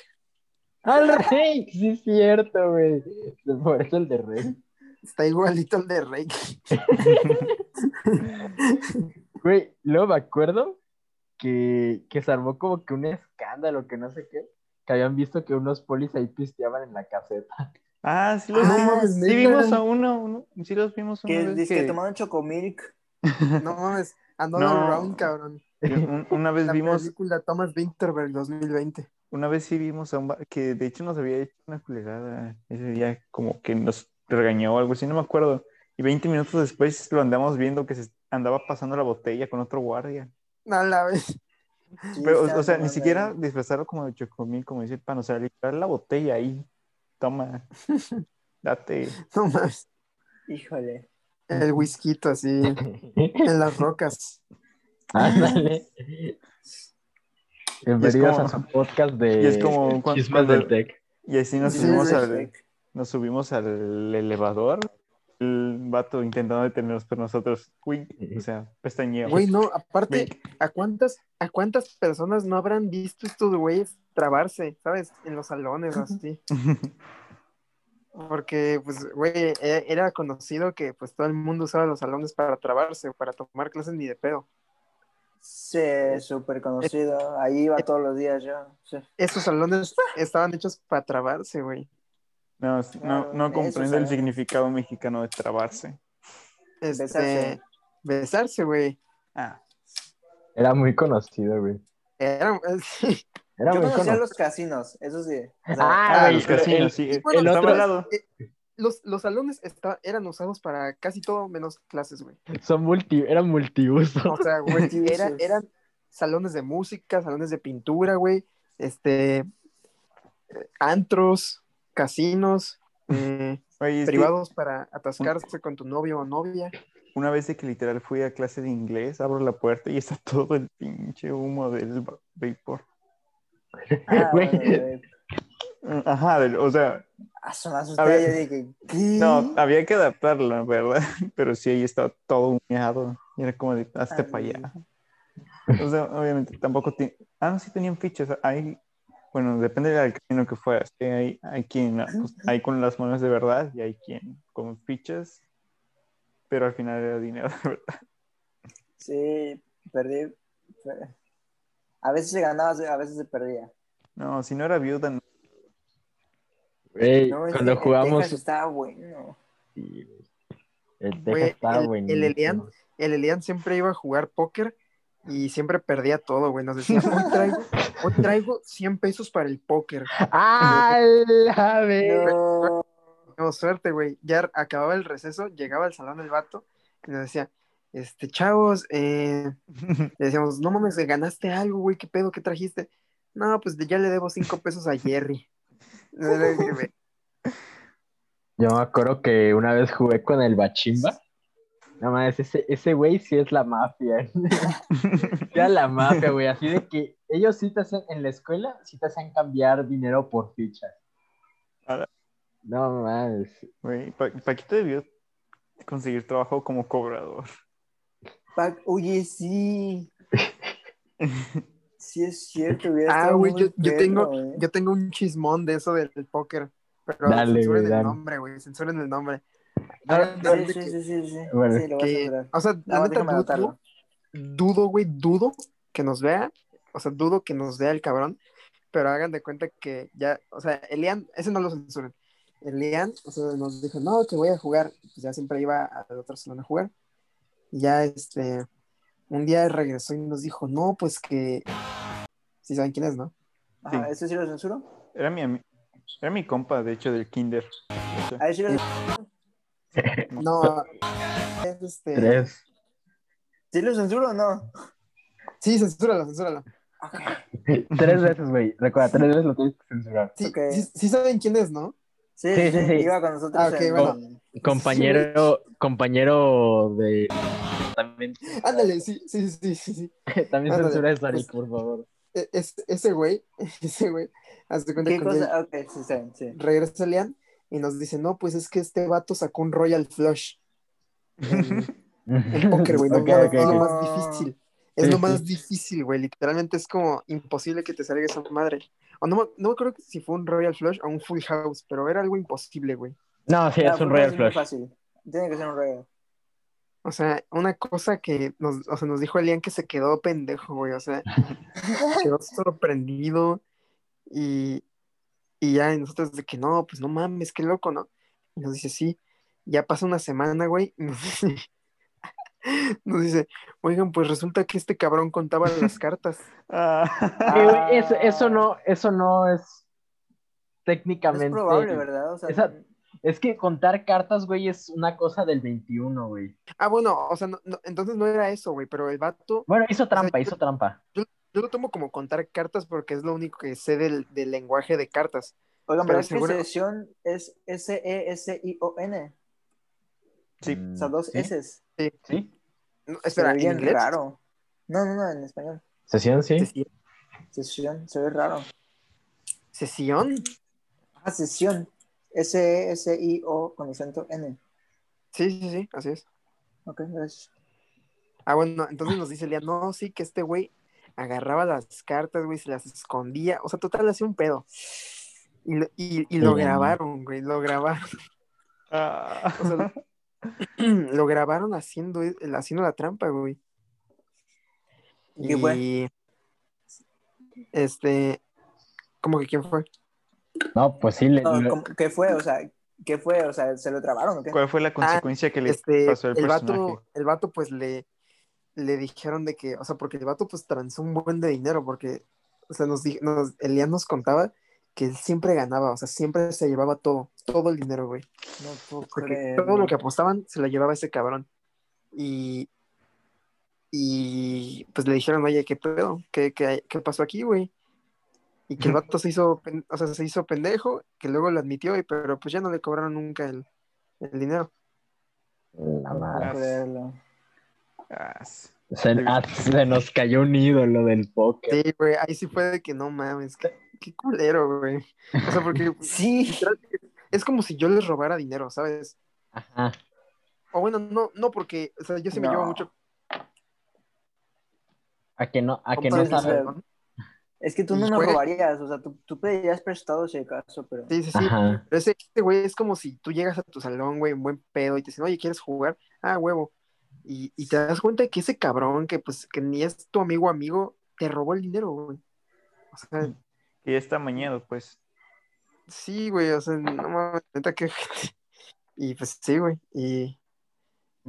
¡Al rey! Sí, es cierto, güey. Por eso el de rey. Está igualito el de Rake. Güey, luego me acuerdo que, que se armó como que un escándalo, que no sé qué, que habían visto que unos polis ahí pisteaban en la caseta. Ah, sí los Ah, vimos. Sí vimos a uno, uno. Sí los vimos una Que vez dice que que- tomaron chocomilk. No mames, Another No. Round, cabrón. Un- una vez La vimos, película Thomas Winterberg 2020. una vez sí vimos a un va- que de hecho nos había hecho una culerada ese día, como que nos regañó o algo así, no me acuerdo. Y 20 minutos después lo andamos viendo que se andaba pasando la botella con otro guardia. No, la vez. Sí, Pero, estaban o sea, ni siquiera disfrazarlo como de chocomil, como dice el pan, o sea, literal la botella ahí. Toma, date. No mames. Híjole. El whisky así en las rocas. Ándale. Bienvenidos como- a su podcast de y es como cuan- Chismes cuando- del Tec. Y así nos subimos al, nos subimos al elevador, el vato intentando detenernos, pero nosotros, uy, o sea, pestañeamos. Güey, no, aparte. ¿a cuántas, ¿a cuántas personas no habrán visto estos güeyes trabarse, ¿sabes? En los salones así. Porque, pues, güey, e- era conocido que pues todo el mundo usaba los salones para trabarse, para tomar clases ni de pedo. Sí, súper conocido. Ahí iba todos los días yo. Sí. Esos salones estaban hechos para trabarse, güey. No, no, no comprendo el significado mexicano de trabarse. Este, Besarse. besarse, güey. Ah, Era muy conocido, güey. Era, sí. Era Yo muy conocía conocido. los casinos, eso sí. O sea, Ah, ah, los casinos, el- sí. el estaba otro- lado. Los, los salones esta- eran usados para casi todo menos clases, güey. Son multi, eran multiuso. O sea, güey, era- eran salones de música, salones de pintura, güey, este, eh, antros, casinos, eh, Oye, es que privados para atascarse con tu novio o novia. una vez de que literal fui a clase de inglés, abro la puerta y está todo el pinche humo del va- vapor. ah. Ajá, del- o sea, Ah, se me asusté, A ver. yo dije, ¿qué? no, había que adaptarla, ¿verdad? Pero sí, ahí estaba todo humeado. Y era como de, hazte para allá. O sea, obviamente tampoco. Ah, no, sí tenían fichas. Hay Bueno, depende del camino que fueras. que Hay, hay quien pues, hay con las monedas de verdad y hay quien con fichas, pero al final era dinero de verdad. Sí, perdí. A veces se ganaba, a veces se perdía. No, si no era viuda, No, cuando el jugamos. Texas estaba bueno. Sí. El Güey, estaba el- el. Elian- El Elian siempre iba a jugar póker y siempre perdía todo, güey. Nos decía, hoy traigo, hoy traigo 100 pesos para el póker. ¡Ah, la! No. Suerte, güey. Ya acababa el receso, llegaba al salón del vato y nos decía, este, chavos, eh, le decíamos, no mames, ganaste algo, güey, ¿qué pedo? ¿Qué trajiste? No, pues ya le debo cinco pesos a Jerry. Le dije, "Güey, Yo me acuerdo que una vez jugué con el Bachimba. No mames, ese, ese güey sí es la mafia. sí era la mafia, güey. Así de que ellos sí te hacen, en la escuela, sí te hacen cambiar dinero por fichas. No mames. Güey, Pa- Paquito debió conseguir trabajo como cobrador. Pa- Oye, sí. Sí es cierto, hubiera Ah, güey, yo, tengo, eh. yo tengo un chismón de eso del, del póker. Pero Dale, censuren güey, el dale. nombre, güey, censuren el nombre. Sí, sí, que- sí, sí, sí. Bueno. Sí, lo voy a o sea, la neta, déjame dudo, dudo, güey, dudo que nos vea, o sea, dudo que nos vea el cabrón, pero hagan de cuenta que ya, o sea, Elian, ese no lo censuren. Elian, o sea, nos dijo, no, que voy a jugar, pues ya siempre iba al otro salón a jugar. Y ya, este, un día regresó y nos dijo, no, pues que, si saben quién es, ¿no? Ajá, Sí. ¿Eso sí lo censuro? Era mi, era mi compa, de hecho, del kinder. Ahí sí lo No, es este, Tres. ¿Sí lo censuro o no? sí, censúralo, censúralo. tres veces, güey. Recuerda, tres veces lo tienes que censurar. Sí, Ok. sí, sí saben quién es, ¿no? Sí, Sí, sí, sí, sí, sí. Iba con nosotros. Ah, ok, en- bueno. Compañero, compañero de. También, Ándale, sí, sí, sí, sí, sí. también Ándale, censura eso, pues- por favor. E- es- ese güey, ese güey, hazte cuenta ¿Qué que un día cosa? Ok, sí, sí. regresa Lian y nos dice, no, pues es que este vato sacó un Royal Flush en póker, güey, no Ok, mames, ok, es lo más difícil. Es Sí, lo sí. más difícil, güey. Literalmente es como imposible que te salga esa madre. O no, me- no me acuerdo si fue un Royal Flush o un Full House, pero era algo imposible, güey. No, sí, Ah, es un Royal Flush. fácil. Tiene que ser un Royal. O sea, una cosa que nos, o sea, nos dijo Elian que se quedó pendejo, güey. O sea, quedó sorprendido y, y ya y nosotros de que no, pues no mames, qué loco, ¿no? Y nos dice, sí, ya pasa una semana, güey. y Nos dice, nos dice, oigan, pues resulta que este cabrón contaba las cartas. Ah. Eh, güey, eso, eso no, eso no es técnicamente. Es probable, ¿verdad? O sea, Esa- Es que contar cartas, güey, es una cosa del 21, güey. Ah, bueno, o sea, no- no, entonces no era eso, güey, pero el vato, Bueno, hizo trampa, yo- hizo trampa. yo lo tomo como contar cartas porque es lo único que sé del, del lenguaje de cartas. Oigan, pero pero es que sesión es S-E-S-I-O-N. Sí. Mm, O sea, dos ¿sí? S. Sí. No, Se espera, ve ¿en bien inglés? raro. No, no, no, en español. Sesión, sí. ¿Sesión? Sesión, se ve raro. ¿Sesión? Ah, sesión. S-E-S-I-O con acento N. Sí, sí, sí, así es. Ok, gracias. Ah, bueno, entonces nos dice Lian, no, sí, que este güey agarraba las cartas, güey, se las escondía. O sea, total, hacía un pedo. Y, lo- y, y lo grabaron, güey, lo grabaron. Ah. O sea, lo grabaron haciendo, haciendo la trampa, güey. ¿Y? Y, este, ¿cómo que quién fue? No, pues sí, le, No, le- ¿cómo- ¿Qué fue? O sea, ¿qué fue? O sea, ¿se lo trabaron o qué? ¿Cuál fue la consecuencia que le Este, pasó al el personaje? vato, el vato, pues le, le dijeron de que, o sea, porque el vato pues transó un buen de dinero, porque, o sea, nos, di- nos Elian nos contaba que él siempre ganaba, o sea, siempre se llevaba todo, todo el dinero, güey. No todo lo que apostaban se lo llevaba ese cabrón. Y, y pues le dijeron, oye, ¿qué pedo? ¿Qué, qué, qué pasó aquí, güey? Y que el vato se hizo, o sea, se hizo pendejo, que luego lo admitió, y, pero pues ya no le cobraron nunca el, el dinero. La madre. Se, se nos cayó un ídolo del póker. Sí, güey, ahí sí fue de que no mames, qué, qué culero, güey. O sea, porque Sí. es como si yo les robara dinero, ¿sabes? Ajá. O bueno, no, no, porque, o sea, yo sí me llevo mucho A que no, a que no sabe. Es que tú no nos robarías, o sea, tú, tú pedirías prestado si acaso, pero... Sí, sí, sí. Ajá. Pero ese ese güey es como si tú llegas a tu salón, güey, en buen pedo, y te dicen, oye, ¿quieres jugar? Ah, huevo. Y, y te das cuenta de que ese cabrón, que pues que ni es tu amigo amigo, te robó el dinero, güey. O sea, Que ya está amañado, pues. sí, güey, o sea, no mames, neta que... Y pues sí, güey. Y,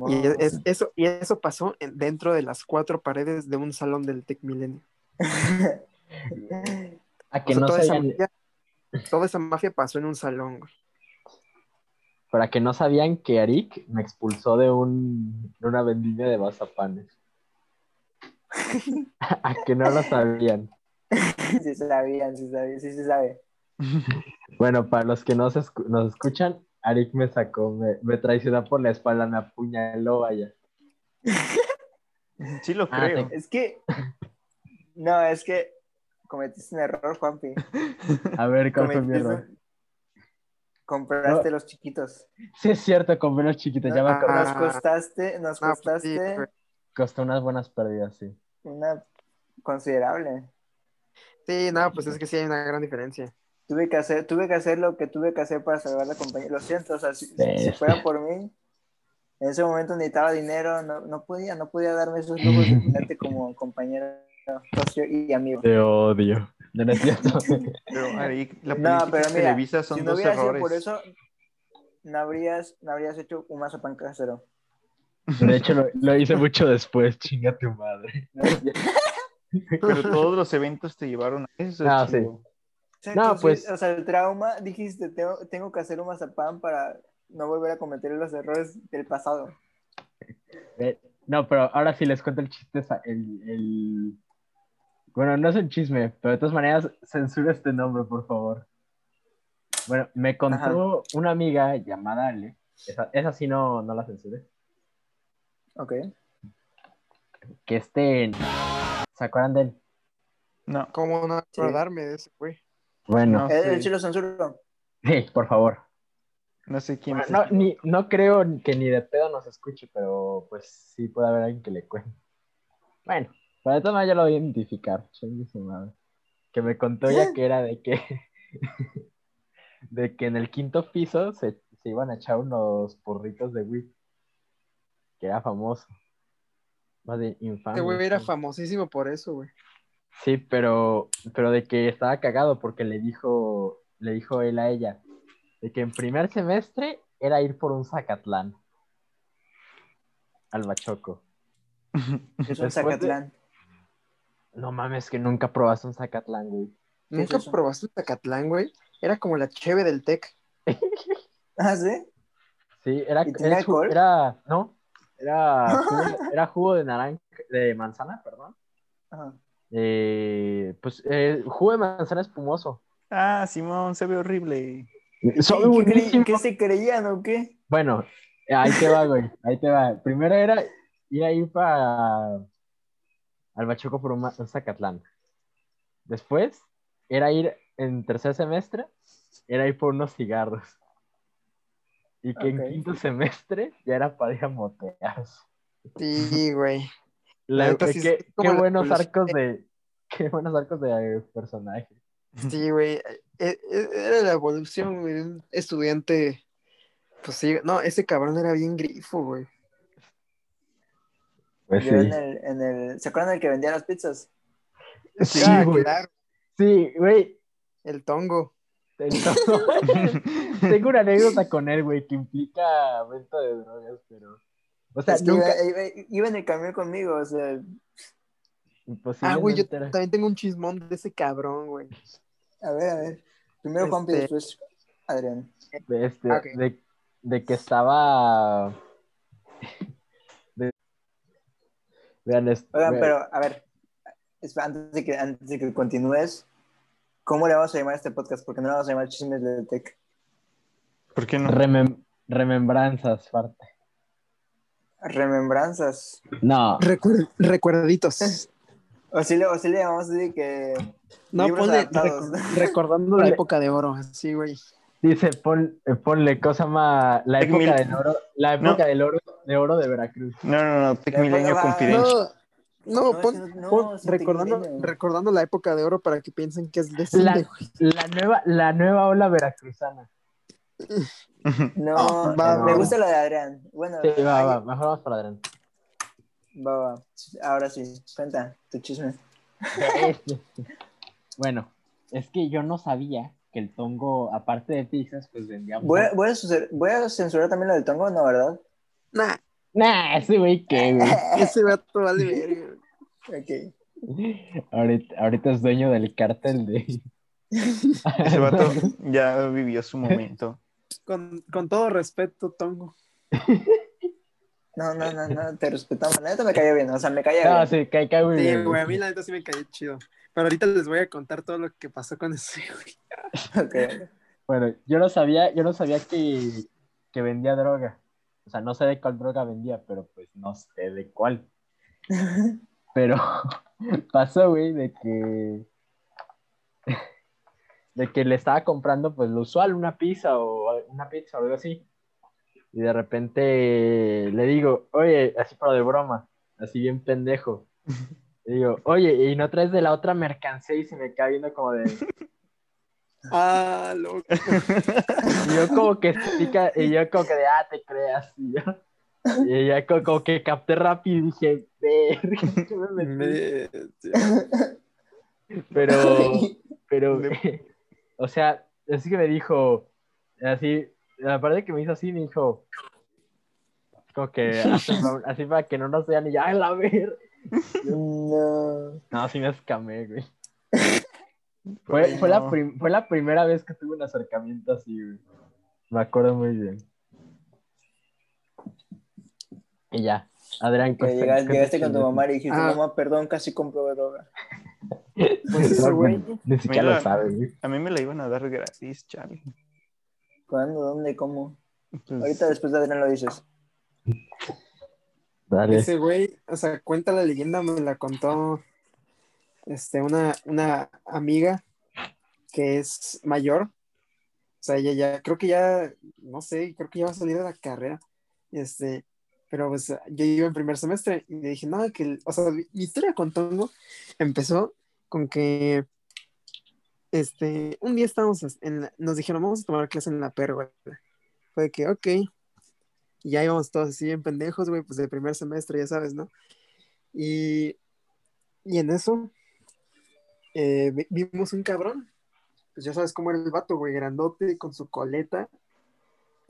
y es- eso, y eso pasó en- dentro de las cuatro paredes de un salón del Tec Milenio. A que O sea, no toda, esa sabían, mafia, toda esa mafia pasó en un salón, güey. para que no sabían que Arik me expulsó de un de una vendimia de mazapanes. A que no lo sabían. sí sabían, sí sabían, sí se sabe. Bueno, para los que no se escu- nos escuchan, Arik me sacó, me, me traicionó por la espalda, me apuñaló, vaya. Sí lo Ah, creo. Es que... No, es que cometiste un error, Juanpi. A ver, ¿cuál fue mi Cometiste error? un- Compraste los chiquitos. Sí, es cierto, compré los chiquitos, ya me Ah. acordé. Nos costaste, nos No, pues sí, costaste. Costó unas buenas pérdidas, sí. una considerable. Sí, no, pues es que sí hay una gran diferencia. Tuve que hacer, tuve que hacer lo que tuve que hacer para salvar la compañía. Lo siento, o sea, si, fuera por mí, en ese momento necesitaba dinero, no, no podía, no podía darme esos lujos de tenerte como compañero, socio y amigo. Te odio. No, no es cierto. Pero ahí la No, pero mira, Televisa son si no dos errores. por eso, no habrías, no habrías hecho un mazapán casero. De hecho, lo, lo hice mucho después, chinga tu madre. Pero todos los eventos te llevaron a eso. Ah, sí. No, sí, pues- O sea, el trauma, dijiste, tengo, tengo que hacer un mazapán para no volver a cometer los errores del pasado. Eh, No, pero ahora sí les cuento el chiste. El, el- Bueno, no es un chisme, pero de todas maneras, censura este nombre, por favor. Bueno, me contó una amiga llamada Ale. Esa, esa sí no, no la censuré. Ok. Que este. ¿Se acuerdan de él? No, ¿Cómo no Sí. acordarme de ese, güey? Bueno, No. Él, sí. él sí lo censuró. sí, por favor. no sé quién Bueno, es. no, ni, no creo que ni de pedo nos escuche, pero pues sí puede haber alguien que le cuente. Bueno, pero de todas maneras ya lo voy a identificar. chingue su madre. Que me contó ella que era de que de que en el quinto piso se, se iban a echar unos porritos de weed. Que era famoso. Más de infame. Ese güey era sí. famosísimo por eso, güey. Sí, pero, pero de que estaba cagado porque le dijo, le dijo él a ella, de que en primer semestre era ir por un Zacatlán al Bachoco. Es un Zacatlán. No mames, que nunca probaste un Zacatlán, güey. ¿Qué ¿Nunca es probaste un Zacatlán, güey? Era como la cheve del Tec. ¿Ah, sí? Sí, era, ¿Y tenía era, alcohol? era- no, era jugo, era jugo de naranja, de manzana, perdón. Ajá. Eh, pues eh, jugo de manzana espumoso. Ah, Simón, se ve horrible. Sabe ¿Qué, se creían o qué? Bueno, ahí te va, güey. Ahí te va. Primero era ir a ir para al Bachoco por un, un Zacatlán. Después era ir en tercer semestre, era ir por unos cigarros. Y que Ok. en quinto semestre ya era para ir a motearse. Sí, güey. La- sí, qué, buenos arcos de. Qué buenos arcos de eh, personaje. Sí, güey. E- e- Era la evolución, güey. de Un estudiante. Pues sí, no, ese cabrón era bien grifo, güey. Pues Yo en el, en el... ¿Se acuerdan del que vendía las pizzas? Sí, Ah, güey. claro, Sí, güey. el tongo. Entonces, Tengo una anécdota con él, güey, que implica venta de drogas, pero. O sea, Es que nunca. iba, iba- iba en el camión conmigo, o sea... Ah, güey, yo también tengo un chismón de ese cabrón, güey. A ver, a ver. Primero Juanpi, Este- después Adrián. de, este, de, de que estaba. Vean esto. Oigan, vean. pero, a ver, antes de que, antes de que continúes, ¿cómo le vamos a llamar a este podcast? Porque no le vamos a llamar Chismes de Tech. ¿Por qué no? Remem- remembranzas, parte. Remembranzas. No, Recuer- recuerditos. O si le, o si le llamamos así que... No, ponle recordando la época de oro, así, güey. dice, pon, eh, ponle cosa más. La época del oro, la época del oro, de oro de Veracruz. No, no, no, Tec Ya, Milenio va, Confidencial. No, No, No, pon, no- recordando, recordando la época de oro para que piensen que es de La, la nueva, la nueva ola veracruzana. No, Ah, va, me va. gusta la de Adrián. Bueno, Sí, va, va, mejor vamos para adelante. va, va. Ahora sí, cuenta tu chisme. Bueno, es que yo no sabía que el tongo, aparte de pizzas, pues vendía. Voy a, voy, a censurar, voy a censurar también lo del tongo, ¿no, verdad? Nah, Nah, ese güey que, güey. ese vato vale verga. Ok. Ahorita, ahorita es dueño del cártel de. Ese vato ya vivió su momento. Con, con todo respeto, Tongo. No, no, no, no, te respetamos. La neta me cayó bien, o sea, me caía No, bien. sí, cae, cae muy Sí, bien. güey, a mí la neta sí me cayó chido. Pero ahorita les voy a contar todo lo que pasó con ese, güey. Ok. Bueno, yo no sabía, yo no sabía que, que vendía droga. O sea, no sé de cuál droga vendía, pero pues no sé de cuál. Pero pasó, güey, de que de que le estaba comprando pues lo usual, una pizza o una pizza o algo así. Y de repente le digo, oye, así pero de broma, así bien pendejo. Le digo, oye, ¿y no traes de la otra mercancía? Y se me cae viendo como de, Ah, loco. Y yo como que pica, y yo como que de, ah, te creas. Y yo, y ya como, como que capté rápido y dije, verga, ¿qué me metí?". Pero, pero, o sea, así que me dijo, así, aparte que me hizo así, me dijo, como que así, así para que no nos vean y ya, "Ay, la ver. No. No, así me escamé, güey. Fue, fue, la prim- fue la primera vez que tuve un acercamiento así, güey. Me acuerdo muy bien. Y ya, Adrián, Que llegaste, con tu mamá y dijiste, Ah. mamá, perdón, casi compro droga. Pues ese No, güey. ni- siquiera lo sabe, güey. A mí me la iban a dar gratis, chale. ¿Cuándo? ¿Dónde? ¿Cómo? Pues, Ahorita después de Adrián lo dices. Dale. Ese güey, o sea, cuenta la leyenda, me la contó este, una, una amiga que es mayor. O sea, ella ya, creo que ya, no sé, creo que ya va a salir de la carrera. Este, pero pues yo iba en primer semestre y le dije, no, que, o sea, mi historia con Tongo empezó con que, este, un día estábamos, en nos dijeron, vamos a tomar clase en la pérgola. Fue de que, ok, y ya íbamos todos así bien pendejos, güey, pues de primer semestre, ya sabes, ¿no? Y, y en eso eh, vi- vimos un cabrón, pues ya sabes cómo era el vato, güey, grandote, con su coleta,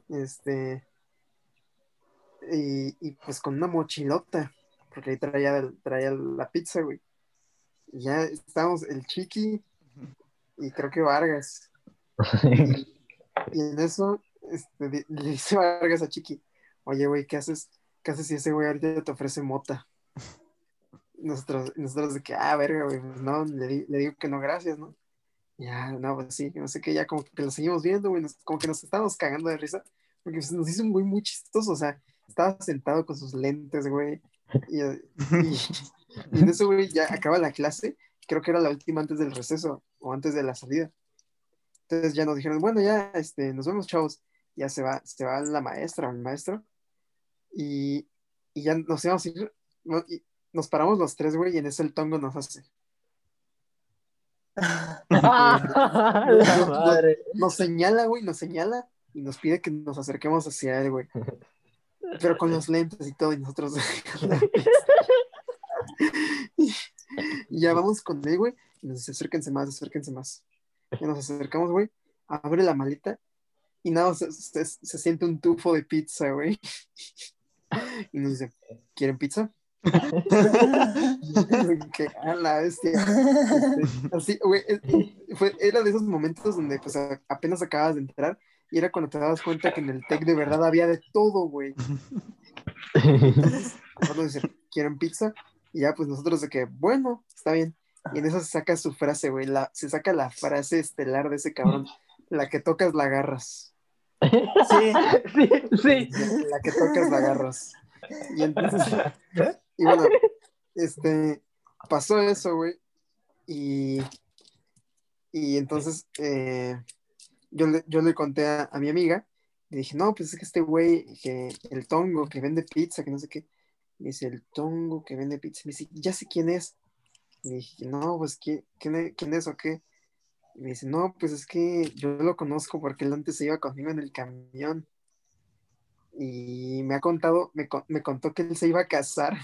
este, y, y pues con una mochilota, porque ahí traía, traía la pizza, güey. Y ya estábamos el Chiqui y creo que Vargas. Y, y en eso este, le dice Vargas a Chiqui, oye, güey, ¿qué haces? ¿Qué haces si ese güey ahorita te ofrece mota? Nosotros, nosotros de que, ah, verga, güey, pues no, le, le digo que no, gracias, ¿no? Ya, no, pues sí, no sé qué, ya como que lo seguimos viendo, güey, como que nos estábamos cagando de risa, porque pues, nos hizo muy, muy chistoso, o sea, estaba sentado con sus lentes, güey, y, y, en eso, güey, ya acaba la clase, creo que era la última antes del receso, o antes de la salida. Entonces ya nos dijeron, bueno, ya, este, nos vemos, chavos. Ya se va, se va la maestra o el maestro. Y, y ya nos íbamos a ir, nos paramos los tres, güey, y en eso el tongo nos hace. madre. Nos señala, güey, nos señala y nos pide que nos acerquemos hacia él, güey. Pero con los lentes y todo, y nosotros. y, y ya vamos con él, güey, y nos dice, acérquense más, acérquense más. Y nos acercamos, güey, abre la maleta y nada, se, se- se siente un tufo de pizza, güey. Y nos dice, ¿quieren pizza? Que a la bestia. Este, así, güey, fue, era de esos momentos donde pues apenas acabas de entrar y era cuando te dabas cuenta que en el tech de verdad había de todo, güey. Entonces, nosotros dice, ¿quieren pizza? Y ya pues nosotros de que, bueno, está bien. Y en eso se saca su frase, güey, la, se saca la frase estelar de ese cabrón, la que tocas la agarras. Sí. Sí, sí. La que tocas la agarras. Y entonces, y bueno, este, pasó eso, güey. Y, y entonces eh, yo, le, yo le conté a, a mi amiga y dije, no, pues es que este güey, que el tongo, que vende pizza, que no sé qué. Me dice, el tongo que vende pizza. Me dice, ya sé quién es. Y dije, no, pues, ¿quién, quién es o qué? Y me dice, no, pues es que yo lo conozco porque él antes se iba conmigo en el camión. Y me ha contado, me, con- me contó que él se iba a casar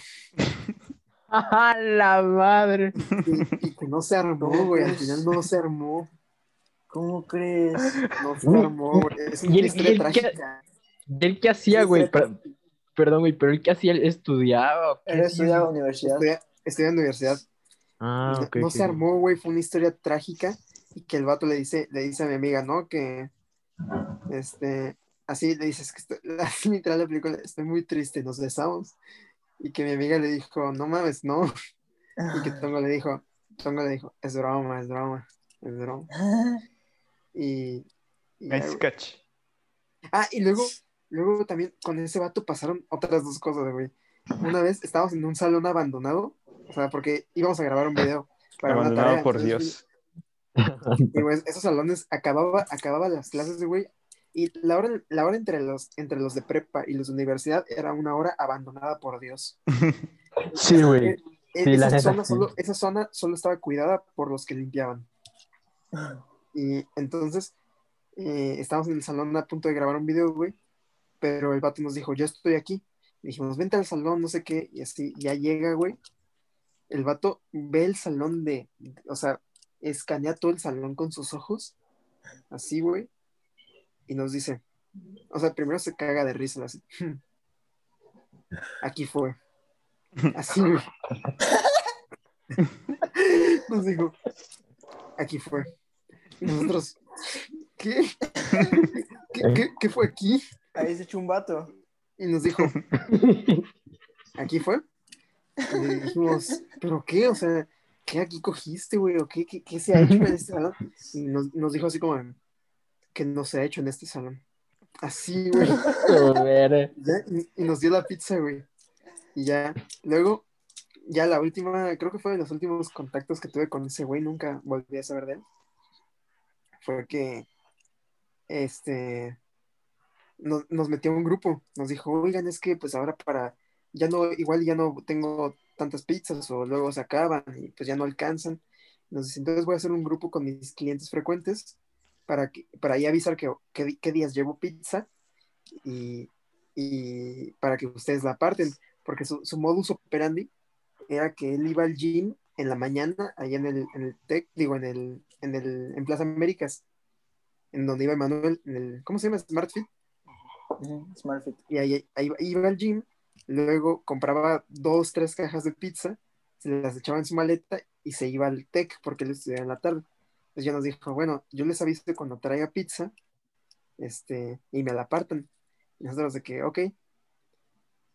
¡A la madre! y, y que no se armó, güey. Al final no se armó. ¿Cómo crees? No se armó, güey. Es ¿Y historia y él qué- trágica. ¿Y él qué hacía, güey? Per- Perdón, güey, pero él qué hacía, él estudiaba. Él estudiaba en la universidad. Estudia, estudia en la universidad. Ah, no- se armó, güey, fue una historia trágica y que el vato le dice, le dice a mi amiga, ¿no? Que, este, así le dices que estoy, literal la película, estoy muy triste, nos besamos. Y que mi amiga le dijo, no mames, no. Y que Tongo le dijo, Tongo le dijo, es broma, es broma, es broma. Y, y ya, Nice güey. catch. Ah, y luego, luego también con ese vato pasaron otras dos cosas, güey. Una vez estábamos en un salón abandonado, o sea, porque íbamos a grabar un video para una Abandonado tarea. por entonces, Dios. Y güey, esos salones acababa, acababa las clases de güey. Y la hora, la hora entre los, entre los de prepa y los de universidad era una hora abandonada por Dios. Sí, güey. Eh, Sí, la esa, zona solo, esa zona solo estaba cuidada por los que limpiaban. Y entonces eh, estábamos en el salón a punto de grabar un video, güey. Pero el vato nos dijo, yo estoy aquí. Y dijimos, vente al salón, no sé qué. Y así, ya llega, güey. El vato ve el salón de, o sea, escanea todo el salón con sus ojos. Así, güey. Y nos dice, o sea, primero se caga de risa, así. Aquí fue. Así. Nos dijo, aquí fue. Y nosotros, ¿qué? ¿Qué, qué, qué fue aquí? Ahí se echó un vato. Y nos dijo, ¿aquí fue? Y le dijimos, ¿pero qué? O sea, ¿qué aquí cogiste, güey? ¿O qué, qué, qué se ha hecho en este salón? Y nos, nos dijo así como, que no se ha hecho en este salón. Así, güey. Y, y nos dio la pizza, güey. Y ya, luego, ya la última, creo que fue de los últimos contactos que tuve con ese güey, nunca volví a saber de él. Fue que, este, nos metió a un grupo, nos dijo, oigan, es que pues ahora para, ya no, igual ya no tengo tantas pizzas o luego se acaban y pues ya no alcanzan. Nos dice, entonces voy a hacer un grupo con mis clientes frecuentes para, que, para ahí avisar que, que- qué días llevo pizza y, y para que ustedes la aparten, porque su, su modus operandi era que él iba al gym en la mañana, allá en el, en el TEC, digo, en el, en el, en Plaza Américas, en donde iba Emanuel, en el, ¿cómo se llama? Smart Fit, Ujú, Smartfit. y ahí, ahí iba- iba al gym, luego compraba dos, tres cajas de pizza, se las echaba en su maleta y se iba al TEC porque él estudiaba en la tarde. Entonces ya nos dijo, bueno, yo les aviso cuando traiga pizza, este, y me la apartan. Y nosotros de que, ok.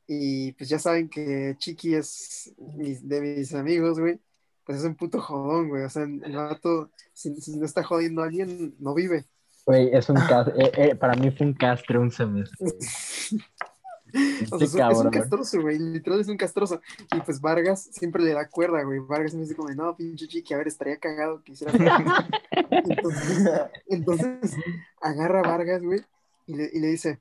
Y pues ya saben que Chiqui es mis- de mis amigos, güey. Pues es un puto jodón, güey. O sea, el vato, si, si no está jodiendo a alguien, no vive. Güey, es un castre. para mí fue un castre un semestre. O sea, Qué es, un- castroso, güey, literal es un castroso. Y pues Vargas siempre le da cuerda, güey. Vargas me dice como, no, pinche chiqui, a ver, estaría cagado que hiciera. entonces, entonces, agarra a Vargas, güey, y le, y le dice,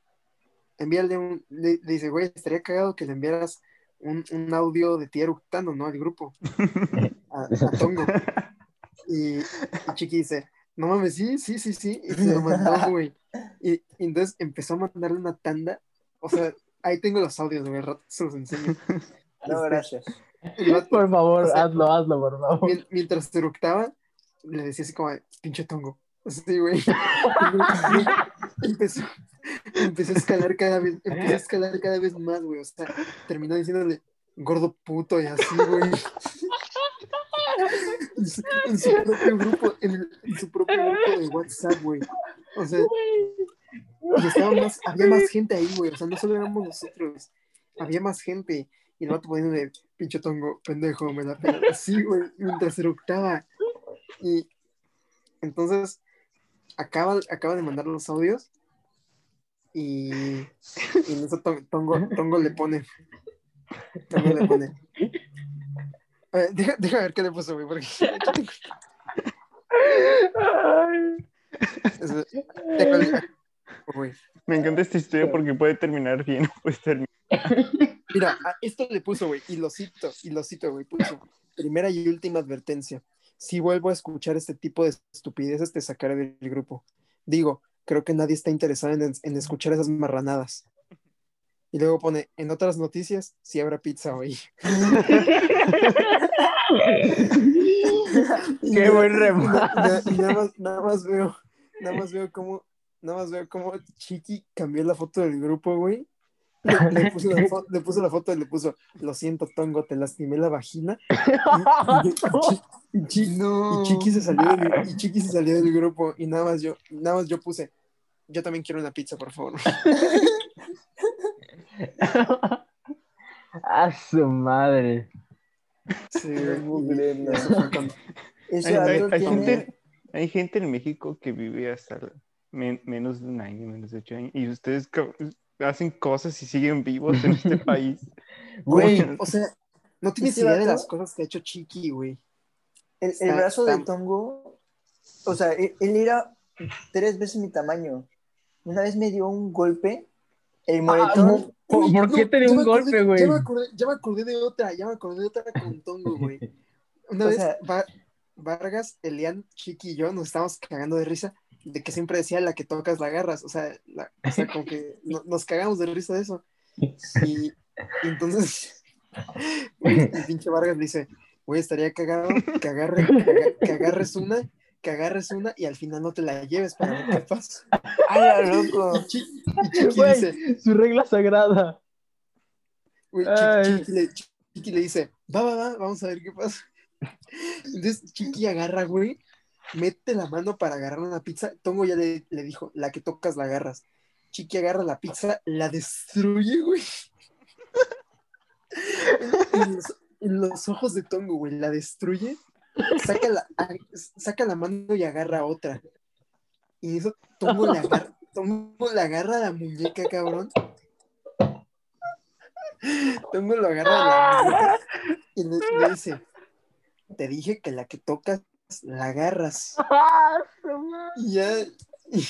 envíale un, le, le dice, güey, estaría cagado que le enviaras un, un audio de ti eructando, ¿no? Al grupo, a, a Tongo. Y, y Chiqui dice, no mames, sí, sí, sí, sí, y se lo mandó, güey. Y, y entonces empezó a mandarle una tanda, o sea, ahí tengo los audios, güey, rato se los enseño. No, gracias. El vato, Por favor, O sea, hazlo, hazlo, por favor. mien- mientras eructaba, le decía así como, pinche tongo. Sí, güey. empezó, empezó a escalar cada vez, empezó a escalar cada vez más, güey. O sea, terminó diciéndole gordo puto y así, güey. En su, en su propio grupo, en, el- en su propio grupo de WhatsApp, güey. O sea, y estaba más, había más gente ahí, güey. O sea, no solo éramos nosotros, había más gente. Y el vato poniéndole, pinche tongo, pendejo, me la pena. Así, güey, mientras eructaba. Y entonces, acaba, acaba de mandar los audios. Y, y en eso Ton- Tongo, Tongo le pone. Tongo le pone. A ver, deja, deja ver qué le puso, güey, porque aquí tengo- Me encanta esta historia porque puede terminar bien o puede terminar. Mira, esto le puso, güey, y lo cito, y lo cito, güey, puso. Primera y última advertencia. Si vuelvo a escuchar este tipo de estupideces, te sacaré del grupo. Digo, creo que nadie está interesado en, en escuchar esas marranadas. Y luego pone, en otras noticias, si habrá pizza hoy. Qué buen remate. nada más, nada más veo, nada más veo cómo, nada más veo cómo Chiqui cambió la foto del grupo, güey. Le, le puso la fo- le puso la foto y le puso, lo siento, Tongo, te lastimé la vagina. Y, y- No. Chiqui se salió del, y Chiqui se salió del grupo y nada más yo, nada más yo puse, yo también quiero una pizza, por favor. A su madre. Sí, y eso Hay, hay- tiene- gente, hay gente en México que vive hasta men- menos de un año, menos de ocho años, y ustedes co- hacen cosas y siguen vivos en este país. Güey, O sea, no tienes idea de las cosas que ha hecho Chiqui, güey. El, el brazo de Tongo, o sea, él, él era tres veces mi tamaño. Una vez me dio un golpe, el Ah, moretón. no. ¿Por, qué te dio un golpe, güey? Ya me, acordé, ya me acordé de otra, ya me acordé de otra con Tongo, güey. Una O vez sea- Va- Vargas, Elian, Chiqui y yo nos estábamos cagando de risa de que siempre decía la que tocas la agarras. O sea, la- o sea como que no- nos cagamos de risa de eso. Y, y entonces, güey, el pinche Vargas dice, güey, estaría cagado que, agarre, que, aga- que agarres una, que agarres una y al final no te la lleves para ver qué pasa. ¡Ay, era loco! Y Chi- y Chiqui dice, su regla sagrada. Güey, Chiqui le, Chiqui le dice, va, va, va, vamos a ver qué pasa. Entonces Chiqui agarra, güey, mete la mano para agarrar una pizza. Tongo ya le, dijo, la que tocas la agarras. Chiqui agarra la pizza, la destruye, güey. En los, ojos de Tongo, güey, la destruye. Saca la, saca la mano y agarra otra. Y eso Tongo le agarra, Tongo agarra la muñeca, cabrón. Tongo lo agarra la muñeca y le, le dice, te dije que la que tocas la agarras. Y ya. Y,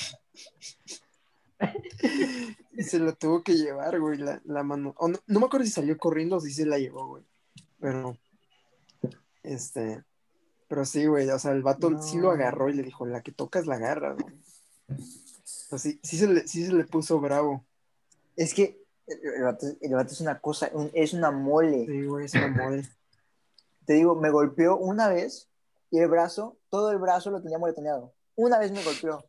y se la tuvo que llevar, güey, la, la mano. No, no me acuerdo si salió corriendo o si se la llevó, güey. Pero, este. Pero sí, güey, o sea, el vato No. sí lo agarró y le dijo, la que tocas la agarras, güey. O sea, sí, sí se le, sí se le puso bravo. Es que el, el vato, el vato es una cosa, un- es una mole. Sí, güey, es una mole. Te digo, me golpeó una vez y el brazo, todo el brazo lo tenía moretoneado. Una vez me golpeó.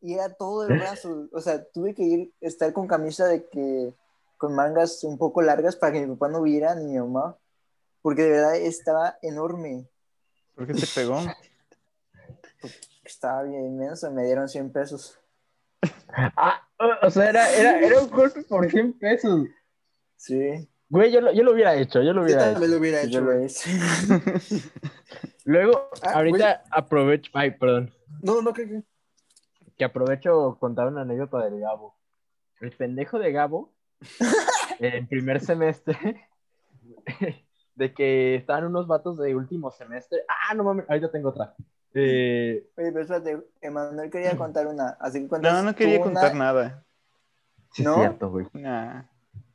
Y era todo el brazo. O sea, tuve que ir, estar con camisa de que, con mangas un poco largas para que mi papá no viera ni mi mamá. Porque de verdad estaba enorme. ¿Por qué te pegó? Estaba bien inmenso, me dieron 100 pesos. Ah, o sea, era, era, era un golpe por 100 pesos. Sí, Güey, yo lo, yo lo hubiera hecho, yo lo Yo hubiera hecho. también lo hubiera yo hecho, lo güey. hice. Luego, Ah, ahorita aprovecho, ay, perdón, No, no, que, que- que aprovecho contar una anécdota del Gabo. El pendejo de Gabo, en primer semestre, de que estaban unos vatos de último semestre. Ah, no mames, ahorita tengo otra. Eh, Oye, pero espérate, Emanuel quería contar una. Así que No, no quería una, contar nada. sí, ¿No? es cierto, güey. Nah.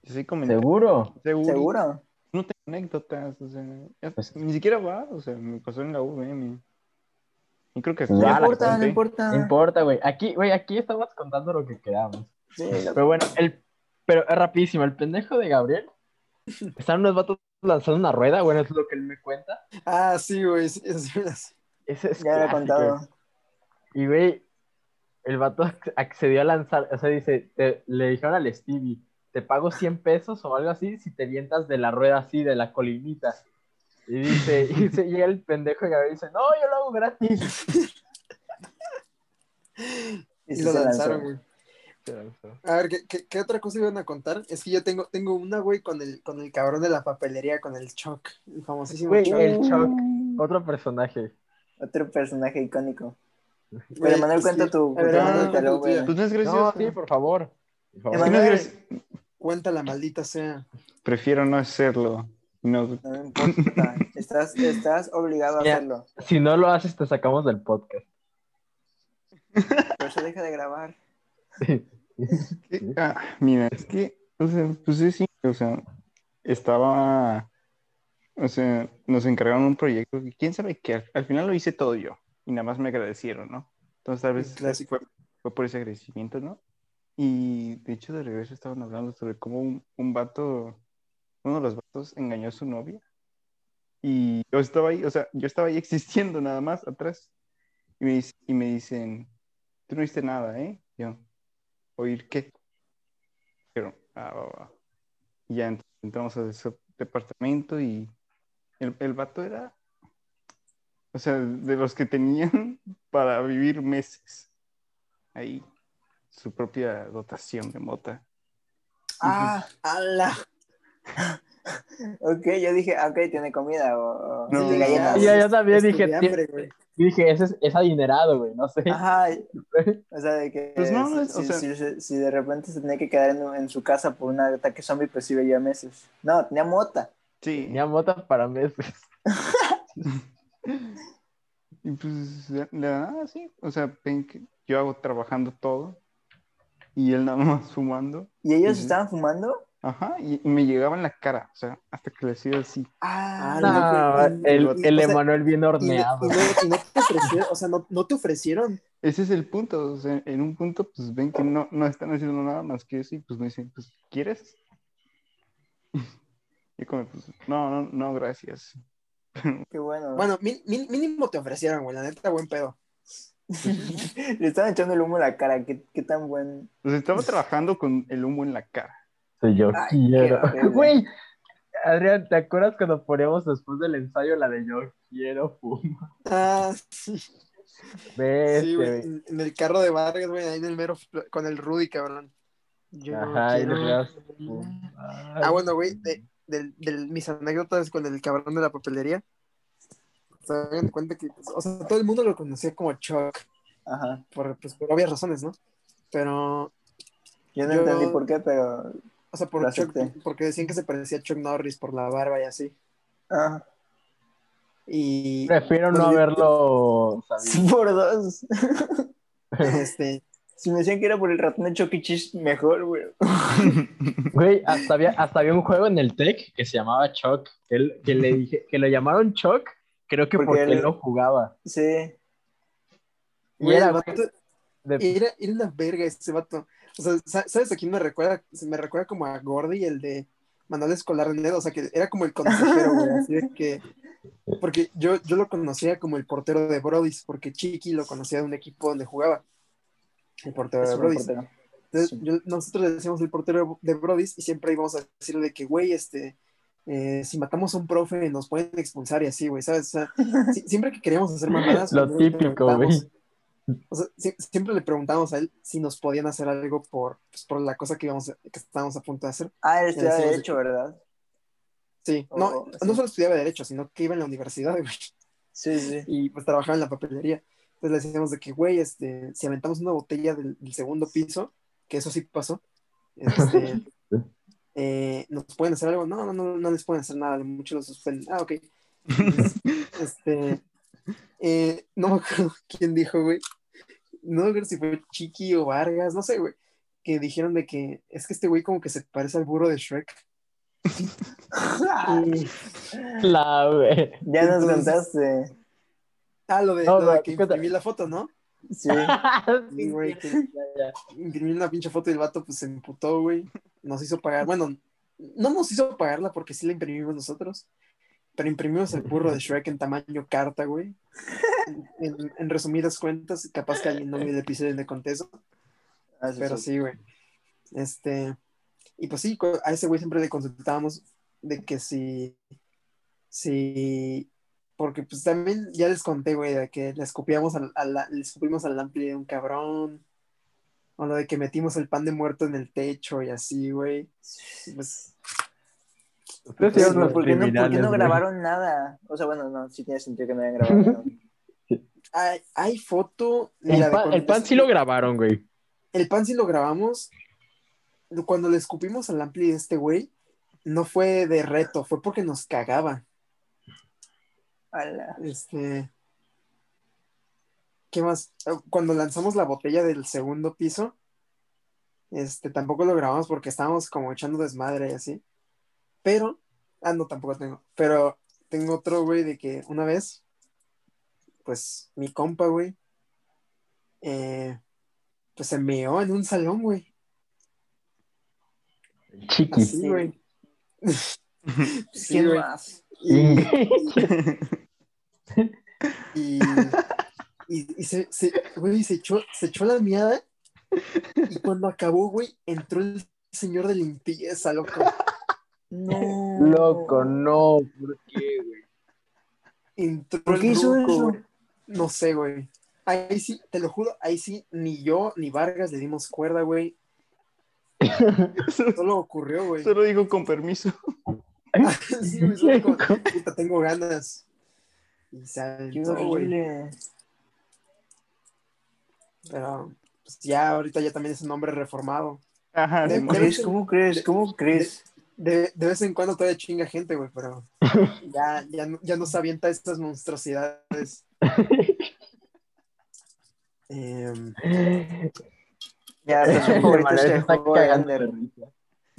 Yo soy comentando. ¿Seguro? Seguro. ¿Seguro? No tengo anécdotas. O sea, ya- Pues- ni siquiera va. O sea, me pasó en la UVM. Y creo que No ya, importa, no importa. No importa, güey. Aquí, güey, aquí estamos contando lo que queramos. Sí, lo- Pero bueno, el, pero es rapidísimo. El pendejo de Gabriel. Están unos vatos lanzando una rueda, bueno, es lo que él me cuenta. Ah, sí, güey. sí, sí, sí. Ese es ya lo he contado. Y güey, el vato ac- accedió a lanzar, o sea, dice, te- le dijeron al Stevie, te pago 100 pesos o algo así si te vientas de la rueda así, de la colinita. Y dice, y se llega el pendejo y dice, no, yo lo hago gratis. Y Y sí lo se lanzó. lanzaron, güey. A ver, ¿qué, qué, qué otra cosa iban a contar? Es que yo tengo, tengo una, güey, con el, con el cabrón de la papelería, con el Choc, el famosísimo Güey, Choc. el Choc, otro personaje. Otro personaje icónico. Güey, Pero Manuel, sí. cuenta tu. A ver, no, no, tu. Pues no es No, gracioso. sí, por favor. Por favor. Es que no es Emanuel. Cuenta la maldita sea. Prefiero no hacerlo. No, No me importa. Estás, estás obligado a Ya. hacerlo. Si no lo haces, te sacamos del podcast. Por eso deja de grabar. Que- ah, mira, es que, o sea, pues sí, sí, o sea, estaba, o sea, nos encargaron un proyecto que quién sabe qué, al, al final lo hice todo yo y nada más me agradecieron, ¿no? Entonces tal vez fue por ese agradecimiento, ¿no? Y de hecho de regreso estaban hablando sobre cómo un, un vato, uno de los vatos engañó a su novia y yo estaba ahí, o sea, yo estaba ahí existiendo nada más atrás y me, y me dicen, tú no viste nada, ¿eh? Yo, ¿oír qué? Pero, ah, va, va. Y ya ent- entramos a ese departamento y el, el vato era, o sea, de los que tenían para vivir meses. Ahí, su propia dotación de mota. Ah, ¡Hala! ok, yo dije, ah, ok, tiene comida o, No, galletas. Y yo, yo también dije, yo dije, ese es, es adinerado, güey, no sé. Ajá, o sea, de que Pues no, si, o si- sea- si- si de repente se tenía que quedar en, en su casa por un ataque zombie, pues sí veía meses. No, tenía mota. Sí. Tenía mota para meses. Y pues, la nada, sí. O sea, ven que yo hago trabajando todo y él nada más fumando. ¿Y ellos estaban fumando? Ajá, y, y me llegaba en la cara, o sea, hasta que le hacía así. Ah, Ah, No, el, el Emanuel bien horneado. y no- y no te ofrecieron, o sea, no, no te ofrecieron. Ese es el punto, o sea, en un punto, pues ven que no, no están haciendo nada más que eso y pues me dicen, pues, ¿quieres? Y como, pues, no, no, no, gracias. qué bueno. Bueno, mi- mi- mínimo te ofrecieron, güey, la neta, buen pedo. Le estaban echando el humo a la cara, qué, qué tan buen. Pues estaba trabajando con el humo en la cara. Soy yo Ay, quiero. Güey, Adrián, ¿te acuerdas cuando poníamos después del ensayo la de yo quiero fumar? Ah, sí, Vete, sí, güey, güey. en, en el carro de Vargas, güey, ahí en el mero, con el Rudy, cabrón. Yo Ajá, y quiero- pegas Ah, bueno, güey, de, del- del- mis anécdotas con el cabrón de la papelería. Se cuenta que, pues, o sea, todo el mundo lo conocía como Chuck, Ajá. por, pues, por obvias razones, ¿no? Pero, Yo no Yo- entendí por qué, pero. o sea, por Chuck, porque decían que se parecía a Chuck Norris por la barba y así. Ah, Y, Prefiero no Bueno, yo- haberlo sabido. por dos. este, Si me decían que era por el ratón de Chucky Cheese, mejor, güey. Güey, hasta había, hasta había un juego en el Tech que se llamaba Chuck, que, él- que le dije, que lo llamaron Chuck, creo que Porque porque, él- él lo jugaba. Sí. Y era, vato- de- era, era una verga ese vato. O sea, sa- ¿sabes a quién me recuerda? Se me recuerda como a Gordy, el de Manuel Escolar de Ned, o sea, que era como el consejero, güey, así de que... Porque yo, yo lo conocía como el portero de Brodis, porque Chiqui lo conocía de un equipo donde jugaba. El portero de Brodis. portero. Entonces, Sí. yo- nosotros le decíamos el portero de Brodis y siempre íbamos a decirle de que, güey, este, eh, si matamos a un profe nos pueden expulsar y así, güey, ¿sabes? O sea, si- siempre que queríamos hacer mamadas, Lo típico, preguntamos- güey. O sea, sie- siempre le preguntábamos a él si nos podían hacer algo por, pues, por la cosa que, íbamos a- que estábamos a punto de hacer. Ah, él estudiaba decíamos- Derecho, ¿verdad? Sí, no, Oh, sí. no solo estudiaba Derecho, sino que iba en la universidad, güey, Sí, sí. y pues trabajaba en la papelería. Entonces le decíamos de que, güey, este, si aventamos una botella del, del segundo piso, que eso sí pasó, este, eh, ¿nos pueden hacer algo? No, no, no, no les pueden hacer nada, mucho lo suspenden. Ah, ok. Este, eh, no me acuerdo quién dijo, güey. No me acuerdo si fue Chiqui o Vargas, no sé, güey. Que dijeron de que es que este güey como que se parece al burro de Shrek. La, güey. ya nos Entonces- contaste. ah, lo de, No, lo de que imprimí la foto, ¿no? Sí. Sí, güey, que Ya, ya. imprimí una pinche foto y el vato pues se emputó, güey. Nos hizo pagar, bueno, no nos hizo pagarla porque sí la imprimimos nosotros, pero imprimimos el burro de Shrek en tamaño carta, güey. En, en resumidas cuentas, capaz que alguien no vio el episodio de conté eso, Ah, sí, pero sí. güey. Este, y pues sí, a ese güey siempre le consultábamos de que si, si, porque pues también ya les conté, güey, de que le escupíamos al, a la- le escupimos al ampli de un cabrón, o lo de que metimos el pan de muerto en el techo y así, güey. Pues, Sí, güey, los ¿por qué no, por qué criminales, no güey. grabaron nada? O sea, bueno, no, sí tiene sentido que no hayan grabado. ¿no? hay, hay foto, mira, El de pan, cuando el pan les- sí lo grabaron, güey. El pan sí lo grabamos. Cuando le escupimos al ampli de este güey, no fue de reto, fue porque nos cagaba. Ala. Este. ¿Qué más? Cuando lanzamos la botella del segundo piso, Este, tampoco lo grabamos porque estábamos como echando desmadre y así. Pero, ah, no, tampoco tengo. Pero tengo otro, güey, de que una vez, pues, mi compa, güey, eh, pues se meó en un salón, güey. Chiqui. Así, güey. Sí, ¿Quién güey. más? Y, y, y- y se, se, güey, se echó, se echó la miada y cuando acabó, güey, entró el señor de limpieza, loco. No. Loco, no. ¿Por qué, güey? Entró ¿Por el qué hizo ruco, eso? güey. No sé, güey. Ahí sí, te lo juro, ahí sí, ni yo ni Vargas le dimos cuerda, güey. Solo ocurrió, güey. Solo digo con permiso. Sí, güey, solo como, puta, tengo ganas. Y güey. horrible. Pero pues, ya ahorita ya también es un hombre reformado. Ajá, De- Simón. de- ¿Crees? ¿Cómo crees? ¿Cómo crees? De, de vez en cuando todavía chinga gente, güey, pero ya, ya, no- ya no se avienta estas monstruosidades. Em, Ya,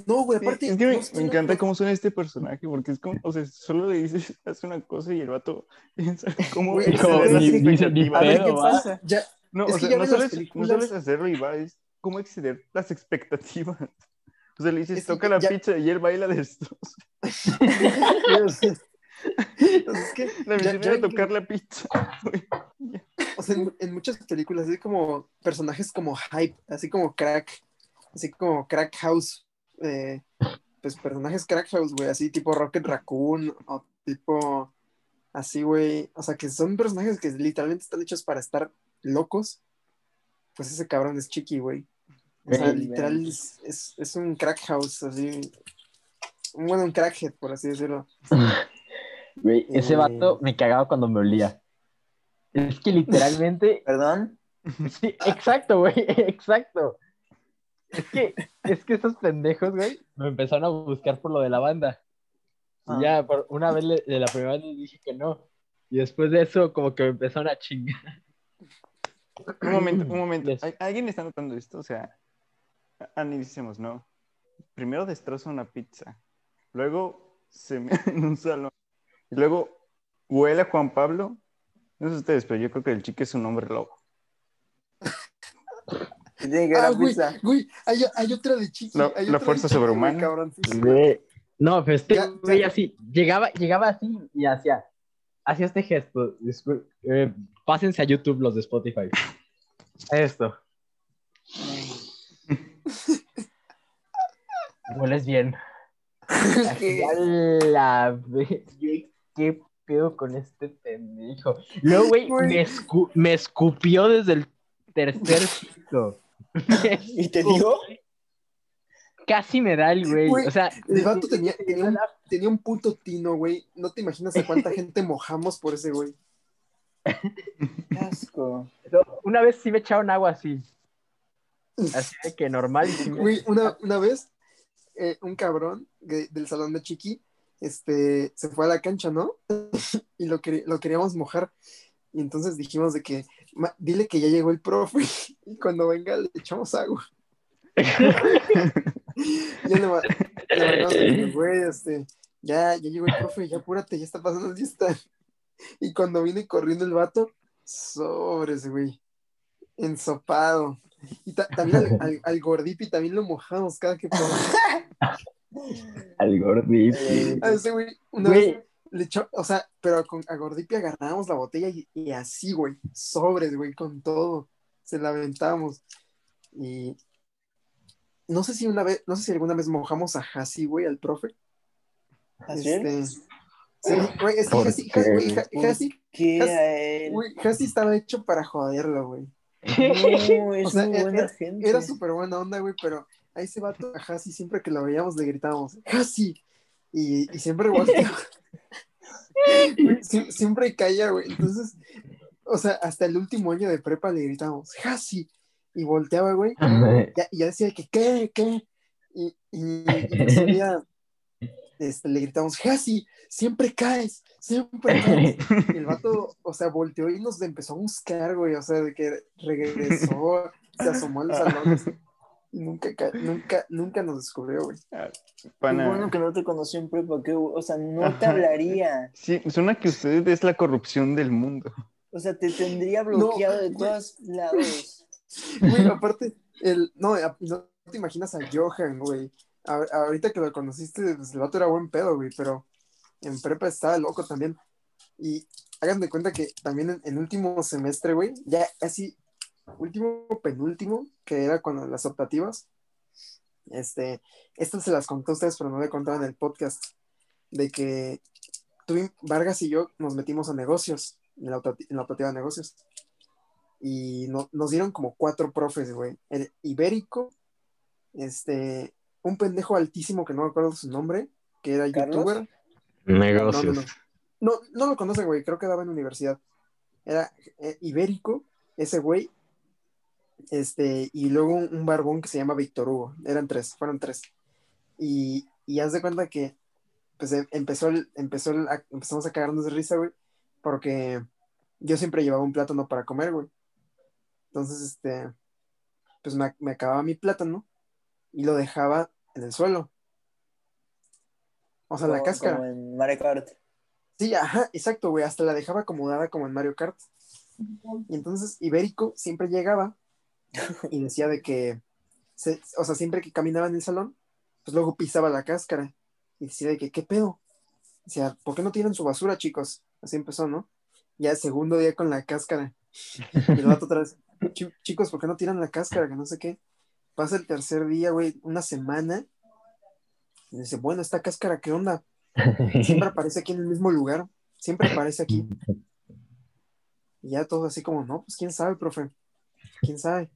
No, güey, Sí, aparte. es que me, no me no- encanta no- cómo suena este personaje, porque es como, o sea, solo le dices, hace una cosa y el vato piensa cómo Güey, las ni- ni- ni. A ver, ¿qué pasa? Ya, No, o sea, ya no ves solo, las es, no películas- solo es hacerlo y va, es cómo exceder las expectativas. O sea, le dices, Es toca la ya- pizza y él baila de estos. entonces, es que La misión era tocar la pizza. o sea, en, en muchas películas hay como personajes como hype, así como crack, así como crack house, eh, pues personajes crack house, güey, así tipo Rocket Raccoon o tipo así, güey, o sea, que son personajes que literalmente están hechos para estar locos, pues ese cabrón es Chiqui, güey. O sea, literal es, es, es un crack house, así, bueno, un crackhead, por así decirlo. Güey, ese Eh. vato me cagaba cuando me olía. Es que literalmente. ¿Perdón? Sí, exacto, güey, exacto. Es que, es que esos pendejos, güey, me empezaron a buscar por lo de la banda. Y Ah. ya, por una vez, le- de la primera vez les dije que no. Y después de eso, como que me empezaron a chingar. Un momento, un momento. Les- ¿Al- ¿Alguien está notando esto? O sea, analicemos, ¿no? Primero destroza una pizza, luego se me en un salón, y luego huele a Juan Pablo. No sé ustedes, pero yo creo que el chico es un hombre lobo. ¿Qué tiene que ver Ah, la güey, pizza? güey, hay, hay otra de Chiqui. La- hay la fuerza sobrehumana. No, pero este Ya, güey ya. así, llegaba, llegaba así y hacía, hacía este gesto. Eh, pásense a YouTube los de Spotify. Esto. Hueles bien. A la ¿Qué pedo con este pendejo? Luego, güey, Güey. me, escu- me escupió desde el tercer piso. ¿Y te digo? Casi me da el güey. Güey, O sea, El vato tenía, tenía, un, tenía un puto tino, güey. No te imaginas a cuánta gente mojamos por ese güey. Qué asco. Una vez sí me echaron agua así. Así de que normal. y sí me- Güey, una, una vez, eh, un cabrón de- del salón de Chiqui este, se fue a la cancha, ¿no? y lo, lo queríamos mojar. Y entonces dijimos de que, "Ma- dile que ya llegó el profe. y cuando venga le echamos agua. ya que, güey, este, ya, ya llegó el profe, ya apúrate, ya está pasando lista. Y cuando viene corriendo el vato, sobres, güey. Ensopado. Y ta- también al, al, al gordipi también lo mojamos cada que podemos. Al gordito. Eh, A ese güey, una Güey. vez le echó, o sea, pero con, a Gordipi agarrábamos la botella y, y así, güey, sobres, güey, con todo. Se la aventamos. Y no sé si una vez, no sé si alguna vez mojamos a Hasi, güey, al profe. ¿Así? Este, sí, güey, es que ¿Por Hasi, estaba hecho para joderlo, güey. No, es O sea, muy era- buena gente. Era súper buena onda, güey, pero a ese vato, a Hasi, siempre que lo veíamos le gritábamos, Hasi. Y, y siempre sie- siempre caía, güey. Entonces, o sea, hasta el último año de prepa le gritábamos, Hasi. Y volteaba, güey. Y ya decía que, ¿qué? ¿Qué? Y, y, y ese día este, le gritamos, Hasi, siempre caes, siempre caes. Y el vato, o sea, volteó y nos empezó a buscar, güey. O sea, de que regresó, se asomó al salón. Y nunca, ca- nunca, nunca nos descubrió, güey. Qué Pana. bueno que no te conocí en prepa, que, o sea, no te hablaría. Sí, suena que usted es la corrupción del mundo. O sea, te tendría bloqueado de todos lados. Güey, aparte, el, no, no te imaginas a Johan, güey. A- ahorita que lo conociste, pues el vato era buen pedo, güey, pero en prepa estaba loco también. Y hagan de cuenta que también en, en último semestre, güey, ya casi último, penúltimo, que era cuando las optativas, este, estas se las conté a ustedes, pero no le contaba en el podcast, de que tú, Vargas y yo nos metimos a negocios, en la, optati- en la optativa de negocios y no- nos dieron como cuatro profes, güey. El ibérico, este, un pendejo altísimo que no me acuerdo su nombre, que era ¿Carlos? youtuber. Negocios. No, no, no. No, no lo conocen, güey, creo que daba en universidad. Era eh, ibérico, ese güey, este, y luego un, un barbón que se llama Víctor Hugo. Eran tres, fueron tres. Y, y haz de cuenta que, pues em- empezó, el, empezó el- a- empezamos a cagarnos de risa, güey, porque yo siempre llevaba un plátano para comer, güey. Entonces, este, pues me, me acababa mi plátano y lo dejaba en el suelo. O sea, la Como- cáscara. Como en Mario Kart. Sí, ajá, exacto, güey. Hasta la dejaba acomodada como en Mario Kart. Y entonces Ibérico siempre llegaba y decía de que, se- o sea, siempre que caminaba en el salón, pues luego pisaba la cáscara y decía de que, ¿qué pedo? Decía, ¿por qué no tiran su basura, chicos? Así empezó, ¿no? Ya el segundo día con la cáscara. Y el vato otra vez, "Chi- chicos, ¿por qué no tiran la cáscara? Que no sé qué. Pasa el tercer día, güey, una semana. Y dice, bueno, esta cáscara, ¿qué onda? Siempre aparece aquí en el mismo lugar. Siempre aparece aquí. Y ya todo así como, no, pues quién sabe, profe. ¿Quién sabe?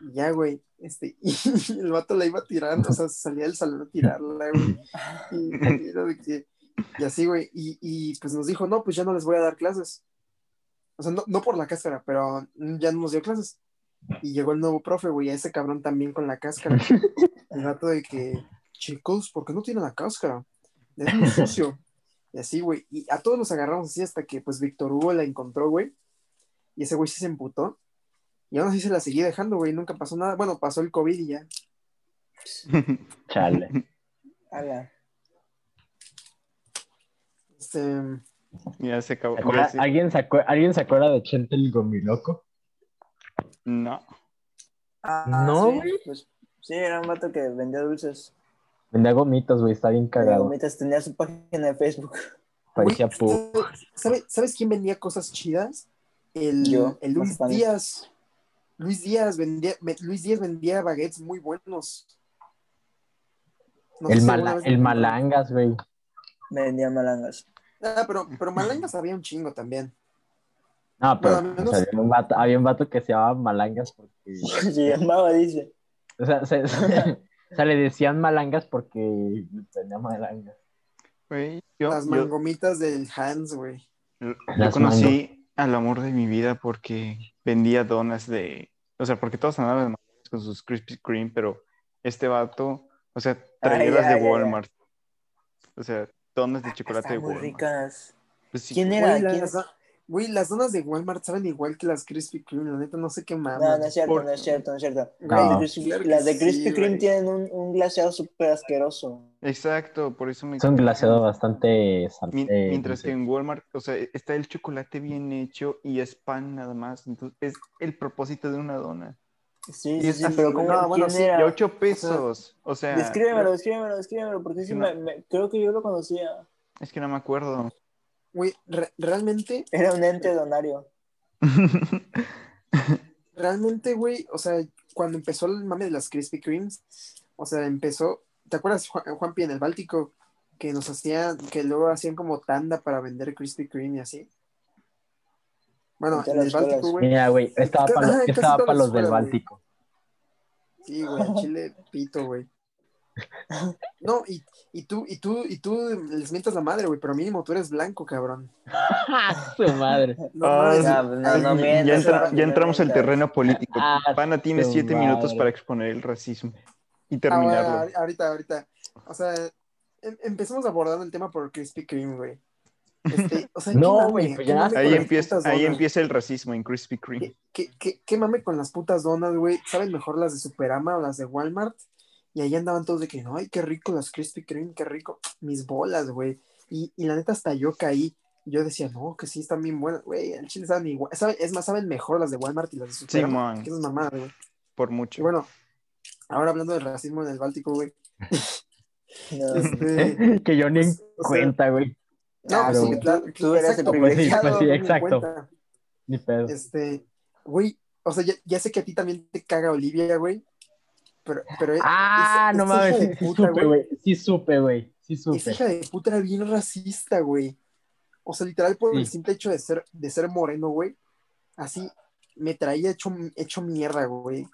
Y ya, güey. Este, y el vato la iba tirando, o sea, salía del salón a tirarla, güey. Y, de que- y así, güey. Y, y, pues nos dijo, no, pues ya no les voy a dar clases. O sea, no, no por la cáscara, pero ya no nos dio clases. Y llegó el nuevo profe, güey, a ese cabrón también con la cáscara. El vato de que, chicos, ¿por qué no tienen la cáscara? Es muy sucio. Y así, güey. Y a todos los agarramos así hasta que, pues, Víctor Hugo la encontró, güey. Y ese güey sí se emputó. Y aún así se la seguía dejando, güey. Nunca pasó nada. Bueno, pasó el COVID y ya. Chale. Ala. Este, ya se acabó. ¿Se acuerda- Sí. ¿Alguien, se acuer- ¿Alguien se acuerda de Chente el Gomiloco? No. Ah, No, sí, pues, sí, era un vato que vendía dulces. Vendía gomitas, güey, está bien cagado. gomitas, tenía su página de Facebook. Parecía güey, pu. ¿sabe- ¿Sabes quién vendía cosas chidas? El, Yo, el Luis. Díaz. Luis Díaz vendía, ve- Luis Díaz vendía baguettes muy buenos. No El, mala- Malangas, güey. Vendía malangas. Ah, pero, pero Malangas había un chingo también. No, pero Bueno, al menos- o sea, había, un vato, había un vato que se llamaba Malangas porque. Se llamaba, dice. O sea, se- o sea, le decían Malangas porque tenía Malangas. Güey, yo, Las yo- mangomitas del Hans, güey. yo conocí al amor de mi vida porque vendía donas de. O sea, porque todos andaban con sus Krispy Kreme, pero este vato, o sea, traía las ay, de ay, Walmart. O sea, donas de chocolate de Estaban muy Walmart. ricas. Pues sí, ¿Quién era? Güey, ¿Quién? Güey, las donas de Walmart saben igual que las Krispy Kreme, la neta, no sé qué mames. No, no es cierto, Por- no es cierto, no es cierto. No. Las de Krispy, Claro que las de sí, Krispy Kreme tienen un, un glaseado súper asqueroso. Exacto, por eso me. Es un glaseado bastante Mi- Mientras que en Walmart, o sea, está el chocolate bien hecho y es pan nada más. Entonces, es el propósito de una dona. Sí, sí, sí, pero. ¿cómo, No, bueno, ¿quién sí, era? ocho pesos. O sea, Descríbemelo, descríbemelo, descríbemelo, porque sí, No. me, me- creo que yo lo conocía. es que no me acuerdo. Güey, re- realmente, Era un ente donario. realmente, güey, o sea, cuando empezó el mame de las Krispy Kremes, o sea, empezó, ¿te acuerdas, Juan, Juanpi, en el Báltico, que nos hacían, que luego hacían como tanda para vender Krispy Kreme y así? Bueno, En el Báltico, güey, Mira, güey, estaba para los, estaba todas pa' las los del. Báltico. sí, güey, en Chile, pito, güey. No, y, y tú, y tú, y tú les mientas la madre, güey, pero mínimo tú eres blanco, cabrón. ¡Ah, su madre! No, Ah, pues, no, no ya, mientas, entra- no ya entramos al terreno político. Ah, Pana tiene siete minutos para exponer el racismo y Ah, terminarlo. bueno, ahorita, ahorita. O sea, em- empezamos abordando el tema por Krispy Kreme, güey. Este, o sea, No, güey, pues Ahí empieza, ahí empieza el racismo en Krispy Kreme. ¿Qué, qué, qué, qué mame con las putas donas, güey? ¿Saben mejor las de Superama o las de Walmart? Y ahí andaban todos de que, ay, qué rico las Krispy Kreme, qué rico. Mis bolas, güey. Y, y la neta, hasta yo caí. Yo decía, no, que sí, están bien buenas, güey. El chile saben igual. saben- Es más, saben mejor las de Walmart y las de Superama. Simón. que esas mamadas, güey. Por Y mucho. bueno, ahora hablando del racismo en el Báltico, güey. Este, que yo ni en sea, cuenta, güey. no, Claro, pues sí, claro, Tú eres el exacto, privilegiado. Pues sí, exacto. Ni pedo. Este, güey, o sea, ya, ya sé que a ti también te caga Olivia, güey. Pero, pero Ah, esa- no esa mames, sí, supe, güey. Sí supe, güey. Sí Esa supe. hija de puta era bien racista, güey. O sea, literal, por el simple hecho de ser, de ser moreno, güey. Así me traía hecho, hecho mierda, güey.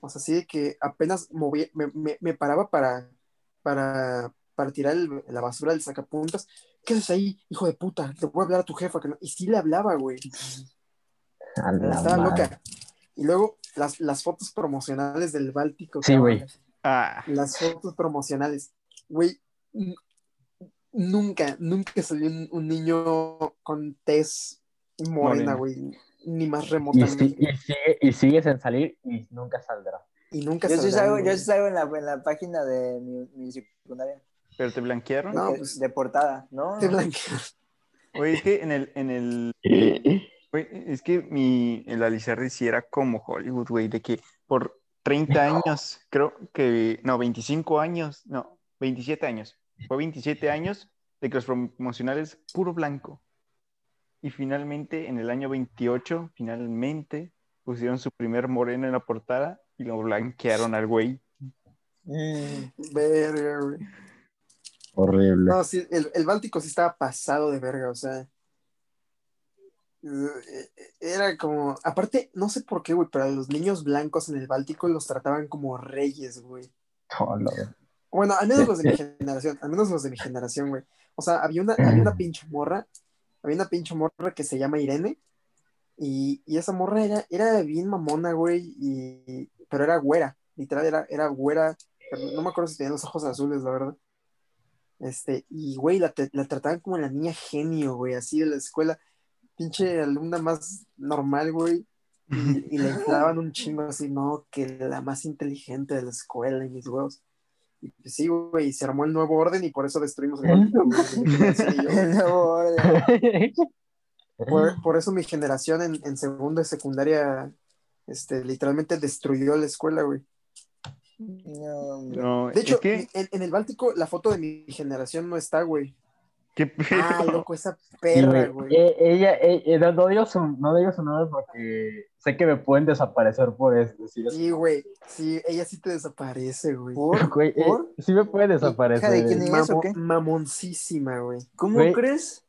O sea, así de que apenas movía, me, me- me paraba para, para, para tirar el- la basura del sacapuntas. ¿Qué haces ahí, hijo de puta? Te voy a hablar a tu jefa. que no-". Y sí le hablaba, güey. Estaba madre. loca. Y luego las, las fotos promocionales del Báltico. Sí, güey. Ah, Las fotos promocionales. Güey, nunca, nunca salió un, un niño con tez morena, güey. Ni más Y, remotamente. sí- y sigue, y sigues en salir y nunca saldrá. Y nunca Yo sí saldrán, salgo, yo salgo en la, en la página de mi, mi secundaria. pero te blanquearon. No, de, pues- de portada, ¿no? Te blanquean. Oye, es que en el, en el, güey, es que mi, el Alizardi sí era como Hollywood, güey, de que por 30 años, creo que, no, 25 años, no, 27 años, fue 27 años de que los promocionales puro blanco. Y finalmente, en el año 28, finalmente pusieron su primer moreno en la portada y lo blanquearon al güey. Mm, Verga, güey. Horrible. No, sí, el, el Báltico sí estaba pasado de verga, o sea. Eh, Era como. Aparte, no sé por qué, güey, pero a los niños blancos en el Báltico los trataban como reyes, güey. Oh, la- Bueno, al menos los de mi generación, al menos los de mi generación, güey. O sea, había una, había una pinche morra, había una pinche morra que se llama Irene, y, y esa morra era, era bien mamona, güey, y, pero era güera, literal, era, era güera, no me acuerdo si tenía los ojos azules, la verdad. Este, y güey, la, la trataban como la niña genio, güey, así de la escuela, pinche alumna más normal, güey, y, y le inflaban un chingo así, no, que la más inteligente de la escuela y mis huevos. Y pues sí, güey, se armó el nuevo orden y por eso destruimos el güey, nuevo orden. Por, por eso mi generación en, en segundo y secundaria, este, literalmente destruyó la escuela, güey. No, hombre. No, De hecho, es que, en, en el Báltico la foto de mi generación no está, güey. Qué pedo. Ah, loco, esa perra, güey. Eh, ella, eh, eh, no, no digo su, no digo su nombre porque sé que me pueden desaparecer por eso. eso. Sí, güey. Sí, ella sí te desaparece, güey. ¿Por? Güey, eh, ¿Por? sí me pueden ¿Hija de desaparecer. quién es? Mamo- o qué? mamoncísima, güey. ¿Cómo Güey. crees?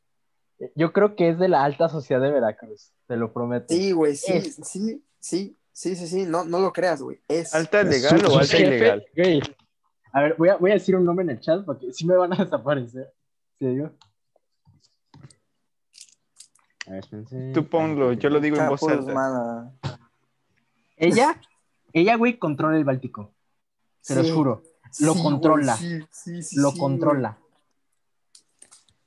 Yo creo que es de la alta sociedad de Veracruz, te lo prometo. Sí, güey, sí, Es. sí, sí, sí, sí, sí, no, no lo creas, güey. Es. ¿Alta legal Su- o su alta jefe, ilegal? güey. A ver, voy a, voy a decir un nombre en el chat porque sí me van a desaparecer. ¿Sí digo? A ver, espérense. Tú ponlo, yo lo digo en voz alta. Ella, ella, güey, controla el Báltico. Te Sí, lo juro. Lo sí, controla. güey, sí, sí, sí, Lo sí, controla.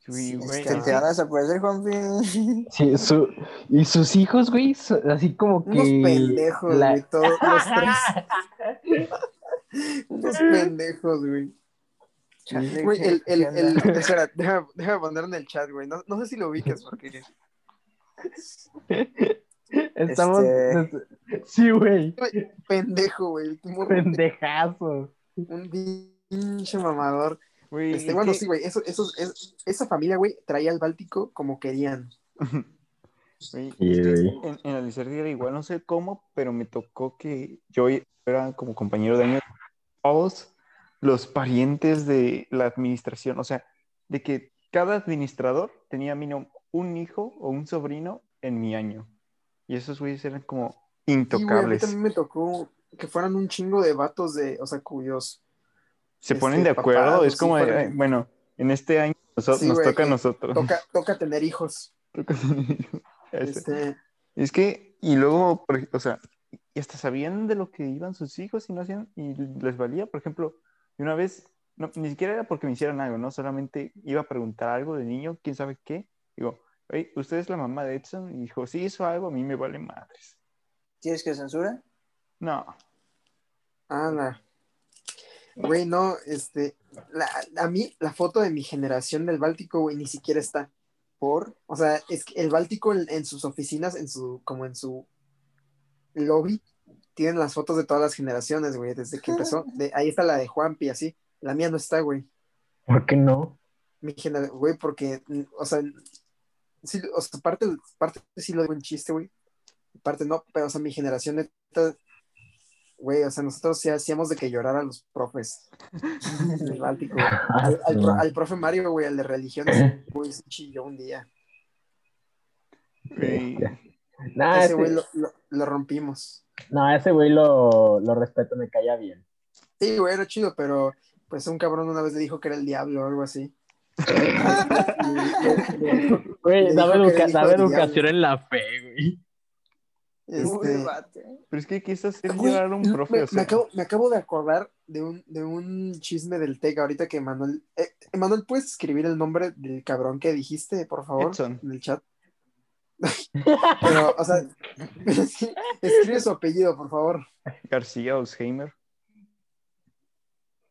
Güey. Que te van a desaparecer, Juanpi. Sí, su- y sus hijos, güey, so- así como que. Unos pendejos, la- güey, todos los tres. Unos pendejos, güey. Chale, Güey, el, el, qué el, onda. espera, déjame, déjame poner en el chat, güey. No, no sé si lo ubiques porque Estamos. Este- Sí, güey. pendejo, güey. Pendejazo. Un pinche mamador. Güey, Este, es bueno, que- sí, güey. Eso, eso, es, esa familia, güey, traía al Báltico como querían. Güey, Sí, es que güey. en, en la era igual, no sé cómo, pero me tocó que yo era como compañero de año todos los parientes de la administración, o sea, de que cada administrador tenía mínimo un hijo o un sobrino en mi año. Y esos güeyes eran como Y, güey, a mí intocables. también me tocó que fueran un chingo de vatos de, o sea, cuyos. Se este, ponen de acuerdo, es como, sí, de, fueron- "Ay, bueno, en este año nos, Sí, nos güey, toca a que nosotros. Toca, toca tener hijos. Este, Es que, y luego, o sea, y hasta sabían de lo que iban sus hijos y no hacían, y les valía. Por ejemplo, y una vez no, ni siquiera era porque me hicieran algo, ¿no? Solamente iba a preguntar algo de niño, quién sabe qué. Digo, oye, ¿usted es la mamá de Edson? Y dijo, sí, hizo algo, a mí me vale madres. ¿Tienes que censura? No, Ana. Güey, no, este, la- a mí la foto de mi generación del Báltico, güey, ni siquiera está. ¿Por? O sea, es que el Báltico en, en sus oficinas, en su, como en su lobby, tienen las fotos de todas las generaciones, güey, desde que empezó. De, ahí está la de Juanpi, así. La mía no está, güey. ¿Por qué no? Mi genera- güey, porque, o sea, sí, o sea, parte, parte sí lo digo en chiste, güey. Parte no, pero, o sea, mi generación, neta, güey, o sea, nosotros sí hacíamos de que llorara a los profes del Báltico, güey. Al, al pro- al profe Mario, güey, al de religiones, güey, se chilló un día. güey, Nah, Ese ese, güey lo, lo- lo rompimos. no, ese güey lo, lo respeto, me caía bien. Sí, güey, era chido, pero pues un cabrón una vez le dijo que era el diablo o algo así. Güey, daba, educación diablo. en la fe, güey. Uy, Este, pero es que quiso hacer güey, llorar a un profe, me, o sea, me acabo, me acabo de acordar de un, de un chisme del TEC ahorita que Manuel... Eh, Manuel, ¿puedes escribir el nombre del cabrón que dijiste, por favor? Edson. En el chat. Pero, o sea, escribe su apellido, por favor. García Alzheimer.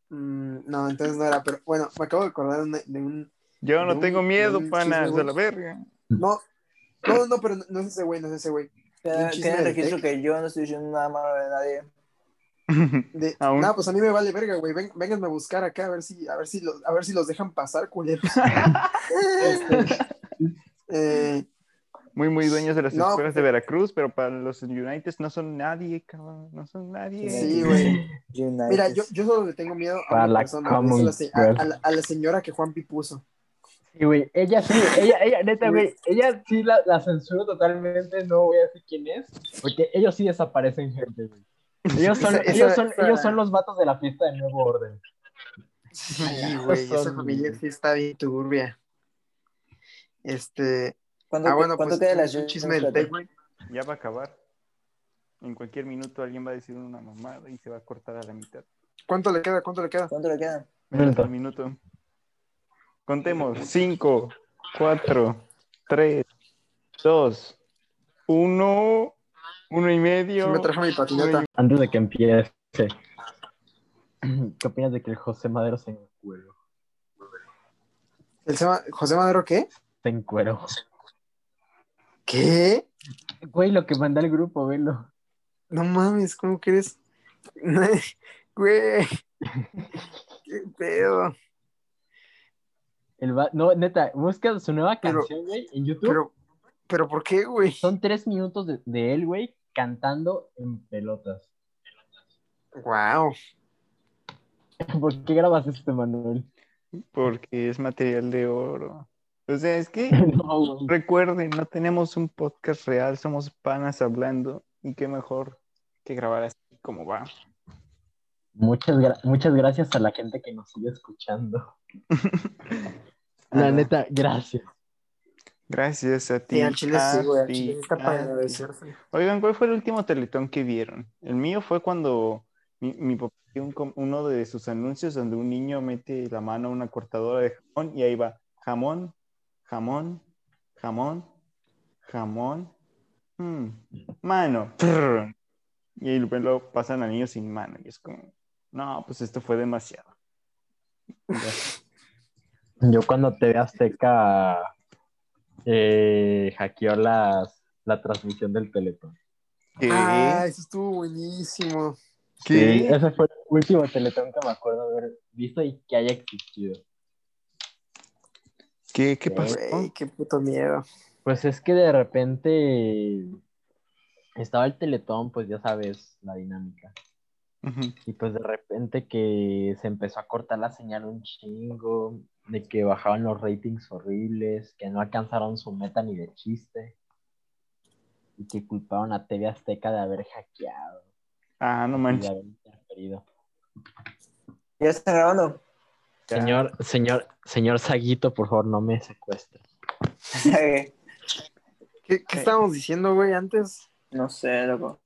Mm, no, entonces no era, pero bueno, me acabo de acordar de un- de un... Yo no un- tengo miedo, panas, chisme, de la verga. No, no, no, pero no, no es ese güey, no es ese güey. Del registro que yo no estoy diciendo nada malo de nadie. De, Aún. No, pues a mí me vale verga, güey. Ven, vénganme a buscar acá a ver si, a ver si, los, a ver si los dejan pasar, culeros. Este, eh, Muy, muy dueños de las No, escuelas de Veracruz, pero para los United no son nadie, cabrón. No son nadie. sí, güey. Mira, yo, yo solo le tengo miedo a Para una la persona, a la, se- a, Commonwealth. a la, a la señora que Juanpi puso. Sí, güey, ella sí, ella, ella, neta, güey, ella sí la, la censuro totalmente, no voy a decir quién es, porque ellos sí desaparecen gente, güey. Ellos son, Esa- esa- ellos son, esa- ellos son los vatos de la fiesta de Nuevo Orden. Sí, güey, esa familia sí está bien turbia. Este, ¿Cuánto, ah, bueno, ¿cuánto pues queda la un chisme del TEC, güey. Ya va a acabar. En cualquier minuto alguien va a decir una mamada y se va a cortar a la mitad. ¿Cuánto le queda? ¿Cuánto le queda? ¿Cuánto le queda? Menos un minuto. Contemos. Cinco, cuatro, tres, dos, uno, uno y Sí medio. me trajo mi patineta. Antes de que empiece, ¿qué opinas de que el José Madero se encuero? ¿El Sema- ¿José Madero qué? Se encuero. ¿Qué? Güey, lo que manda el grupo, velo. No mames, ¿cómo crees? Güey. ¿Qué pedo? El va- no, neta, busca su nueva Pero- canción, güey, en YouTube. Pero, pero ¿por qué, güey? Son tres minutos de, de él, güey, cantando en pelotas. Wow. ¿Por qué grabas esto, Manuel? Porque es material de oro. O sea, es que no, recuerden, no tenemos un podcast real, somos panas hablando. Y qué mejor que grabar así como va. Muchas, gra- muchas gracias a la gente que nos sigue escuchando. La Ah. neta, gracias. Gracias a ti. Sí, chile a sí, güey. Ti, está a para. Oigan, ¿cuál fue el último teletón que vieron? El mío fue cuando mi, mi papá un uno de sus anuncios donde un niño mete la mano a una cortadora de jamón y ahí va jamón, jamón, jamón, jamón, mm, mano. prr. Y ahí luego pasan al niño sin mano. Y es como, no, pues esto fue demasiado. Yo cuando TV Azteca eh, hackeó las, la transmisión del Teletón. ¿Qué? Ah, eso estuvo buenísimo. ¿Qué? Sí, ese fue el último Teletón que me acuerdo haber visto y que haya existido. ¿Qué, qué pasó? Qué puto miedo. Pues es que de repente estaba el Teletón, pues ya sabes la dinámica. Y pues de repente que se empezó a cortar la señal un chingo, de que bajaban los ratings horribles, que no alcanzaron su meta ni de chiste. Y que culparon a TV Azteca de haber hackeado Ah, no y de manches. haber interferido. ¿Ya está grabando? Señor, señor, señor Saguito, por favor, no me secuestre. ¿Qué, qué estábamos diciendo, güey, antes? no sé, loco.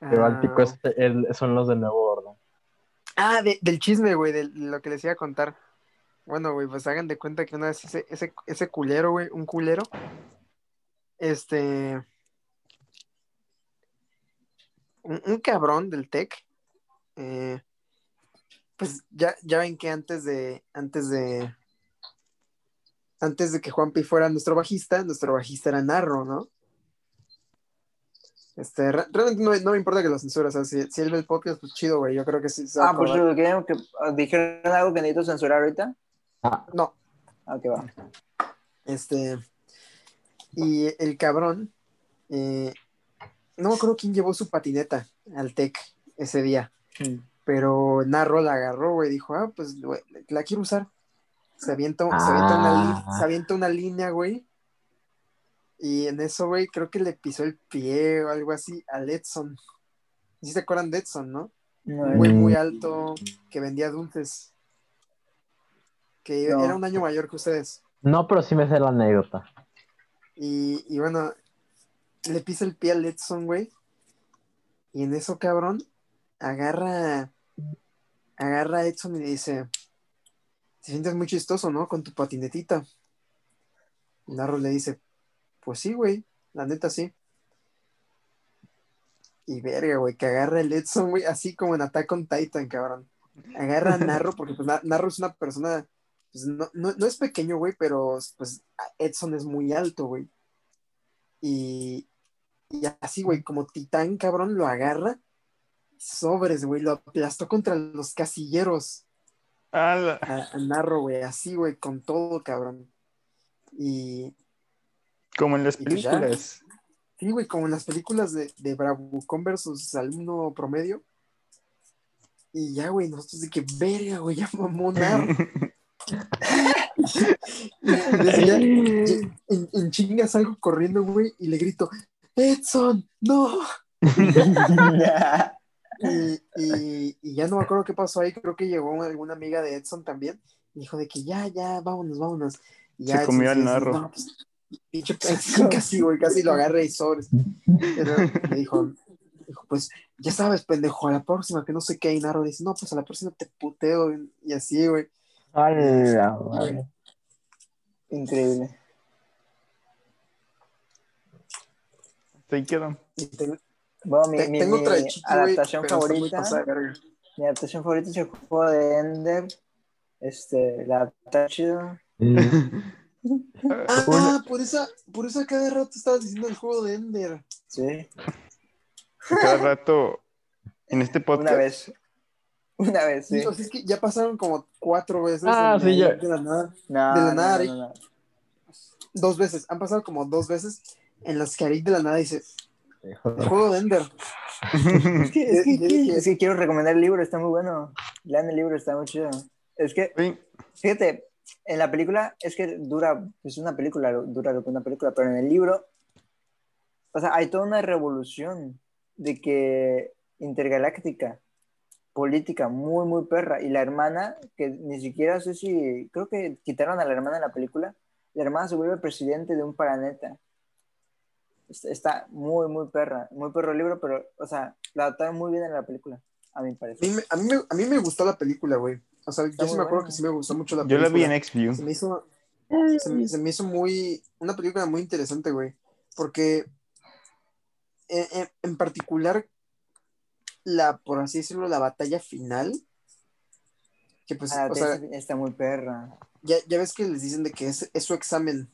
Que Báltico Ah, es- el- son los de Nuevo Orden. Ah, de- del chisme, güey, de lo que les iba a contar. Bueno, güey, pues hagan de cuenta que una vez ese, ese, ese culero, güey, un culero, este, un, un cabrón del TEC, eh, pues ya, ya ven que antes de, antes de, antes de que Juanpi fuera nuestro bajista, nuestro bajista era Narro, ¿no? Este, re- realmente no, no me importa que lo censure, o sea, si, si él ve el podcast, pues chido, güey, yo creo que sí. Ah, por acordar. cierto, ¿quieren que ah, dijeron algo que necesito censurar ahorita? Ah, No, Ah, que va. Este. Y el cabrón. eh, no me acuerdo quién llevó su patineta al TEC ese día. Mm. Pero Narro la agarró, güey. Dijo, ah, pues güey, la quiero usar. Se avienta, se avienta una, Ah. se avienta una línea, güey. Y en eso, güey, creo que le pisó el pie o algo así a Edson. ¿Sí se acuerdan de Edson, no? No, Un güey Mm. muy alto que vendía dulces. Que No. era un año mayor que ustedes. No, pero sí me sé la anécdota. Y, y bueno, le pisa el pie a Letson, güey. Y en eso, cabrón, agarra, agarra a Edson y le dice, te sientes muy chistoso, ¿no? Con tu patinetita. Y Narro le dice, pues sí, güey, la neta sí. Y verga, güey, que agarra el Edson, güey, así como en Attack on Titan, cabrón. Agarra a Narro, porque pues Na- Narro es una persona, pues no, no, no es pequeño, güey, pero pues Edson es muy alto, güey. Y, y así, güey, como titán, cabrón, lo agarra. Sobres, güey, lo aplastó contra los casilleros Ala. a, a Narro, güey, así, güey, con todo, cabrón. Y Como en las ya. películas. sí, güey, como en las películas de, de Bravucón versus alumno promedio. Y ya, güey, nosotros de que verga, güey, ya mamó Narro. Y desde ya- ya- en, en chinga salgo corriendo, güey, y le grito, Edson, no. Y, y- y ya no me acuerdo qué pasó ahí, creo que llegó alguna amiga de Edson también, y dijo de que ya, ya, vámonos, vámonos. Y ya Se comió sí, narro. no, pues, pinche Edson, casi, güey, casi lo agarré y sobres. Pero me dijo, dijo, pues, ya sabes, pendejo, a la próxima, que no sé qué, y Narro dice, no, pues a la próxima te puteo, y así, güey. Hola, madre. Increíble. Ahí quedó. Bueno, mi, te- mi- tengo mi otra de Chiqui, güey, adaptación favorita. Mi adaptación favorita es el juego de Ender. Este, la está chido. Ah, por esa, por esa cada rato estabas diciendo el juego de Ender. Sí. Cada rato en este podcast. Una vez. Una vez, sí. Sea, es que ya pasaron como cuatro veces. Ah, sí, ya. de la nada. No, de la nada, no, Rick. no, no. Dos veces. Han pasado como dos veces en las que Arik de la nada dice: El juego de Ender. Es que, es, que, Yo dije- es que quiero recomendar el libro, está muy bueno. Lean el libro, está muy chido. Es que, fíjate, en la película, es que dura, es una película, dura lo que una película, pero en el libro, o sea, hay toda una revolución de que intergaláctica, política, muy, muy perra. Y la hermana, que ni siquiera sé si, creo que quitaron a la hermana en la película, la hermana se vuelve presidente de un planeta. Está- muy, muy perra, muy perro el libro, pero, o sea, la adaptaron muy bien en la película, a mi A parecer. mí, me, a, mí me, a mí me gustó la película, güey. O sea, yo sí me acuerdo que sí me gustó mucho la yo película. la vi en XView. Se me hizo, se me, se me hizo muy. Una película muy interesante, güey. Porque en, en- en particular, la, por así decirlo, la batalla final. Que pues, Ah, o sea, está muy perra. ya, ya ves que les dicen de que es, es su examen.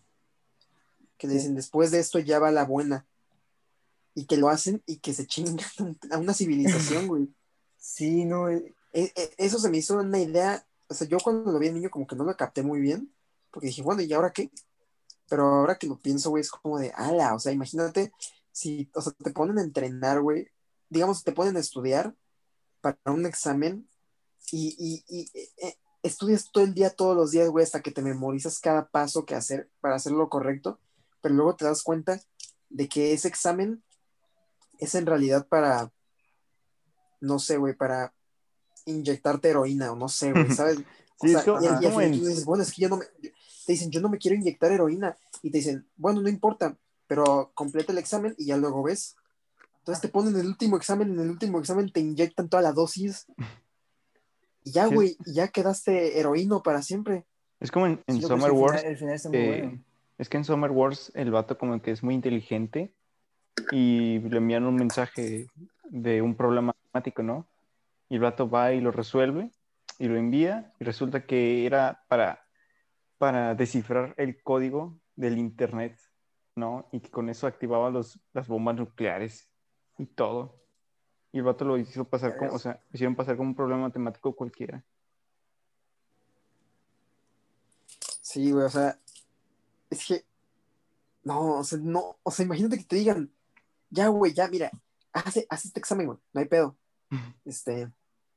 Que le dicen, después de esto ya va la buena. Y que lo hacen y que se chingan a una civilización, güey. Sí, no, eh, E- e- eso se me hizo una idea. O sea, yo cuando lo vi de niño, como que no lo capté muy bien. Porque dije, bueno, ¿y ahora qué? Pero ahora que lo pienso, güey, es como de, ala, o sea, imagínate si, o sea, te ponen a entrenar, güey. Digamos, te ponen a estudiar para un examen y, y, y, eh, estudias todo el día, todos los días, güey, hasta que te memorizas cada paso que hacer para hacer lo correcto, pero luego te das cuenta de que ese examen es en realidad para, no sé, güey, para inyectarte heroína o no sé, güey, ¿sabes? O Sí, sea, es como- y, y al final en- tú dices, bueno, es que yo no me, te dicen, yo no me quiero inyectar heroína, y te dicen, bueno, no importa, pero completa el examen y ya luego ves. Entonces te ponen el último examen, en el último examen te inyectan toda la dosis. Y ya, Sí, güey, y ya quedaste heroíno para siempre. Es como en, Sí, Summer el final- Wars. El final está muy eh, bueno. Es que en Summer Wars el vato como que es muy inteligente y le envían un mensaje de un problema matemático, ¿no? Y el vato va y lo resuelve y lo envía y resulta que era para, para descifrar el código del internet, ¿no? Y que con eso activaba los, las bombas nucleares y todo. Y el vato lo hizo pasar como, o sea, hicieron pasar como un problema matemático cualquiera. Sí, güey, o sea, es que, no, o sea, no, o sea, imagínate que te digan, ya, güey, ya, mira, haz, haz este examen, güey, no hay pedo, este,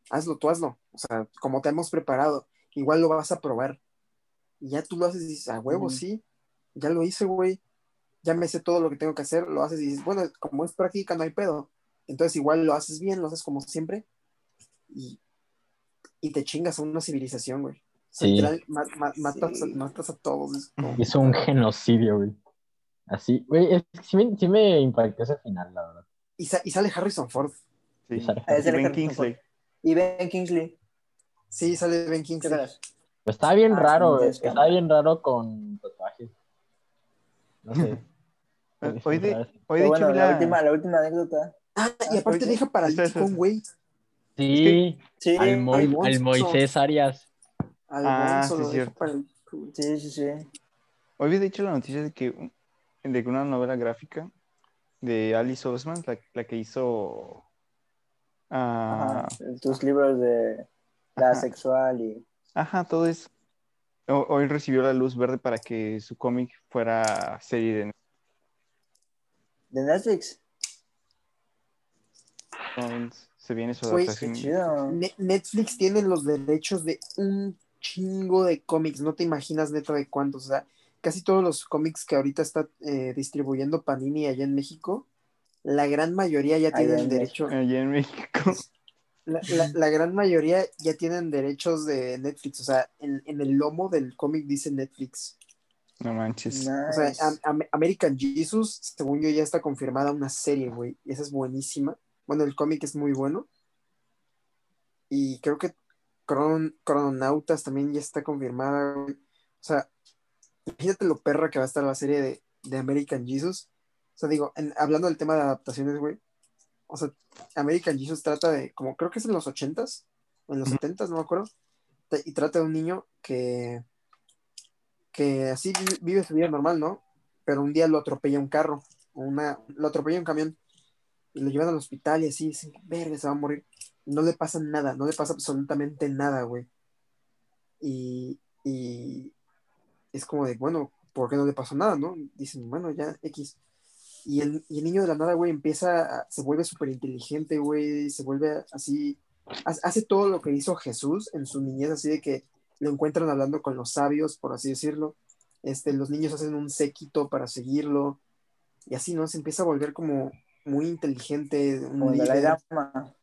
hazlo, tú hazlo, o sea, como te hemos preparado, igual lo vas a probar, y ya tú lo haces y dices, a huevo, sí, ya lo hice, güey, ya me sé todo lo que tengo que hacer, lo haces y dices, bueno, como es práctica, no hay pedo, entonces igual lo haces bien, lo haces como siempre, y, y te chingas a una civilización, güey. Sí. literal, ma- ma- matas, a- Sí. matas a todos. es como- Es un genocidio, güey. Así, güey, es que sí me, sí me impactó ese final, la verdad. Y, sa- y sale Harrison Ford. Sí. sale Ah, Y Ben Harrison Kingsley. Y Ben Kingsley. Sí, sale Ben ¿Qué Kingsley. estaba bien Ah, raro, sí, güey. es que- Estaba bien raro con tatuajes. No sé. Hoy de, hoy hecho la, la- última, la última anécdota. Ah, y aparte oye, deja paralítico un güey. Sí, Sí, al, Mo- al Moisés Arias. Alfonso Ah, sí, lo sí, sí, sí. Hoy vi de hecho la noticia de que, de que una novela gráfica de Alice Osman, la, la que hizo ah, Ajá. Tus libros de la Ajá. sexual y. ajá, todo eso. Ho- Hoy recibió la luz verde para que su cómic fuera serie de de Netflix. Se viene su adaptación. Netflix tiene los derechos de un chingo de cómics. No te imaginas neta de cuántos. O sea, casi todos los cómics que ahorita está eh, distribuyendo Panini allá en México, la gran mayoría ya Allá tienen en derecho. Allá en México. La, la- la gran mayoría ya tienen derechos de Netflix. O sea, en, en el lomo del cómic dice Netflix. No manches. O sea, American Jesus, según yo, ya está confirmada una serie, güey. Y esa es buenísima. Bueno, el cómic es muy bueno. Y creo que Cron- Crononautas también ya está confirmada, güey. O sea, imagínate lo perra que va a estar la serie de, de American Jesus. O sea, digo, en- hablando del tema de adaptaciones, güey. O sea, American Jesus trata de, como creo que es en los 80s, en los Ujú. 70s, no me acuerdo. Y trata de un niño que, que así vi- vive su vida normal, ¿no? Pero un día lo atropella un carro, una, lo atropella un camión y lo llevan al hospital y así, dicen, verga, se va a morir. No le pasa nada, no le pasa absolutamente nada, güey. Y, y es como de, bueno, ¿por qué no le pasó nada, no? Dicen, bueno, ya, X. Y el, y el niño de la nada, güey, empieza, a- se vuelve súper inteligente, güey, se vuelve así, ha- hace todo lo que hizo Jesús en su niñez, así de que lo encuentran hablando con los sabios, por así decirlo. Este, los niños hacen un séquito para seguirlo. Y así, ¿no? Se empieza a volver como muy inteligente, un Como Dalai. Lama.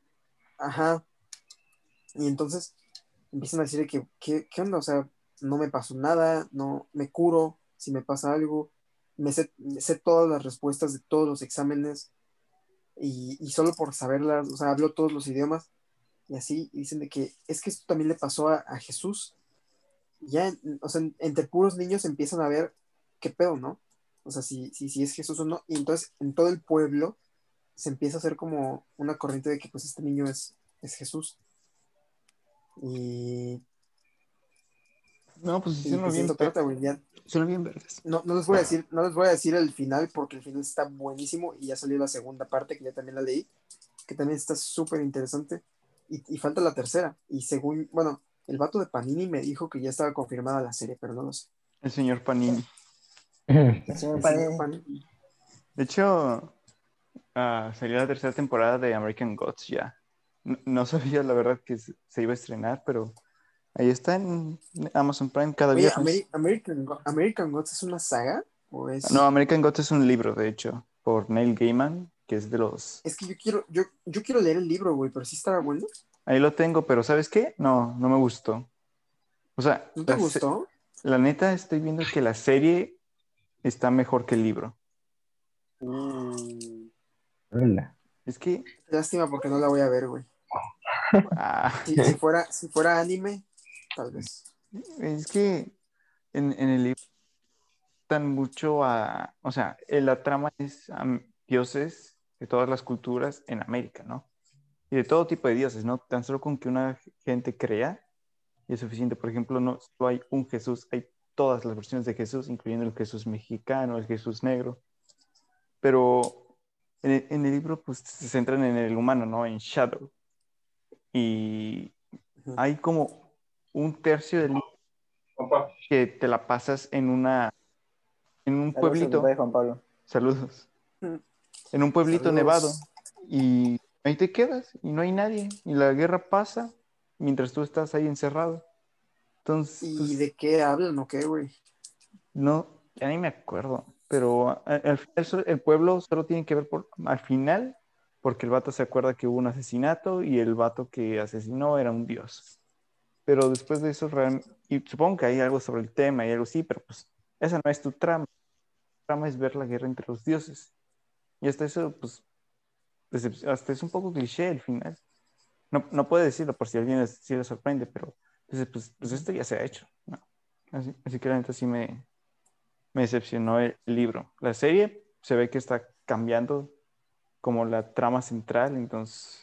Ajá. Y entonces empiezan a decir que, ¿qué, qué onda? O sea, no me pasó nada, no me curo si me pasa algo, me sé, todas las respuestas de todos los exámenes y, y solo por saberlas, o sea, hablo todos los idiomas y así, dicen de que es que esto también le pasó a, a Jesús. Ya, o sea, entre puros niños empiezan a ver qué pedo, ¿no? O sea, si, si, si es Jesús o no. Y entonces en todo el pueblo se empieza a hacer como una corriente de que pues este niño es, es Jesús. Y, No, pues suena pues bien, eso trata, güey. Ya, suena bien verdes. no, no les voy a decir, no les voy a decir el final porque el final está buenísimo y ya salió la segunda parte que ya también la leí, que también está súper interesante. Y, y falta la tercera. Y según, bueno, el vato de Panini me dijo que ya estaba confirmada la serie, pero no lo sé. El señor Panini. El señor El señor Panini. Panini. De hecho, ah, salió la tercera temporada de American Gods ya. No, no sabía la verdad que se iba a estrenar, pero ahí está en Amazon Prime cada Oye, viernes. Ameri- American, Go- American Gods es una saga o es No, American Gods es un libro, de hecho, por Neil Gaiman, que es de los... es que yo quiero yo, yo quiero leer el libro, güey, pero sí estaba bueno. Ahí lo tengo, pero ¿sabes qué? No, no me gustó. O sea, ¿No te gustó? la neta estoy viendo que la serie está mejor que el libro. Uh, Hola. Es que Lástima porque no la voy a ver, güey. Ah, Si, si fuera, si fuera anime, tal vez. es que en, en el libro dan mucho a, o sea, eh, la trama es a dioses de todas las culturas en América, ¿no? Y de todo tipo de dioses, ¿no? Tan solo con que una gente crea y es suficiente. Por ejemplo, no solo hay un Jesús, hay todas las versiones de Jesús, incluyendo el Jesús mexicano, el Jesús negro. Pero en el, en el libro, pues se centran en el humano, ¿no? En Shadow. Y hay como un tercio del libro que te la pasas en una en un Saludos a pueblito padre, Juan Pablo. saludos en un pueblito Saludos. nevado y ahí te quedas y no hay nadie y la guerra pasa mientras tú estás ahí encerrado entonces ¿Y pues, de qué hablan o qué, güey? no ya ni me acuerdo pero al final el pueblo solo tiene que ver por al final porque el vato se acuerda que hubo un asesinato y el vato que asesinó era un dios. Pero después de eso y supongo que hay algo sobre el tema y algo así pero pues esa no es tu trama. Tu trama es ver la guerra entre los dioses. Y hasta eso pues hasta es un poco cliché el final. No, no puedo decirlo por si alguien sí le sorprende pero pues, pues, pues esto ya se ha hecho ¿no? así, así que la neta sí me, me decepcionó el libro. La serie se ve que está cambiando como la trama central, entonces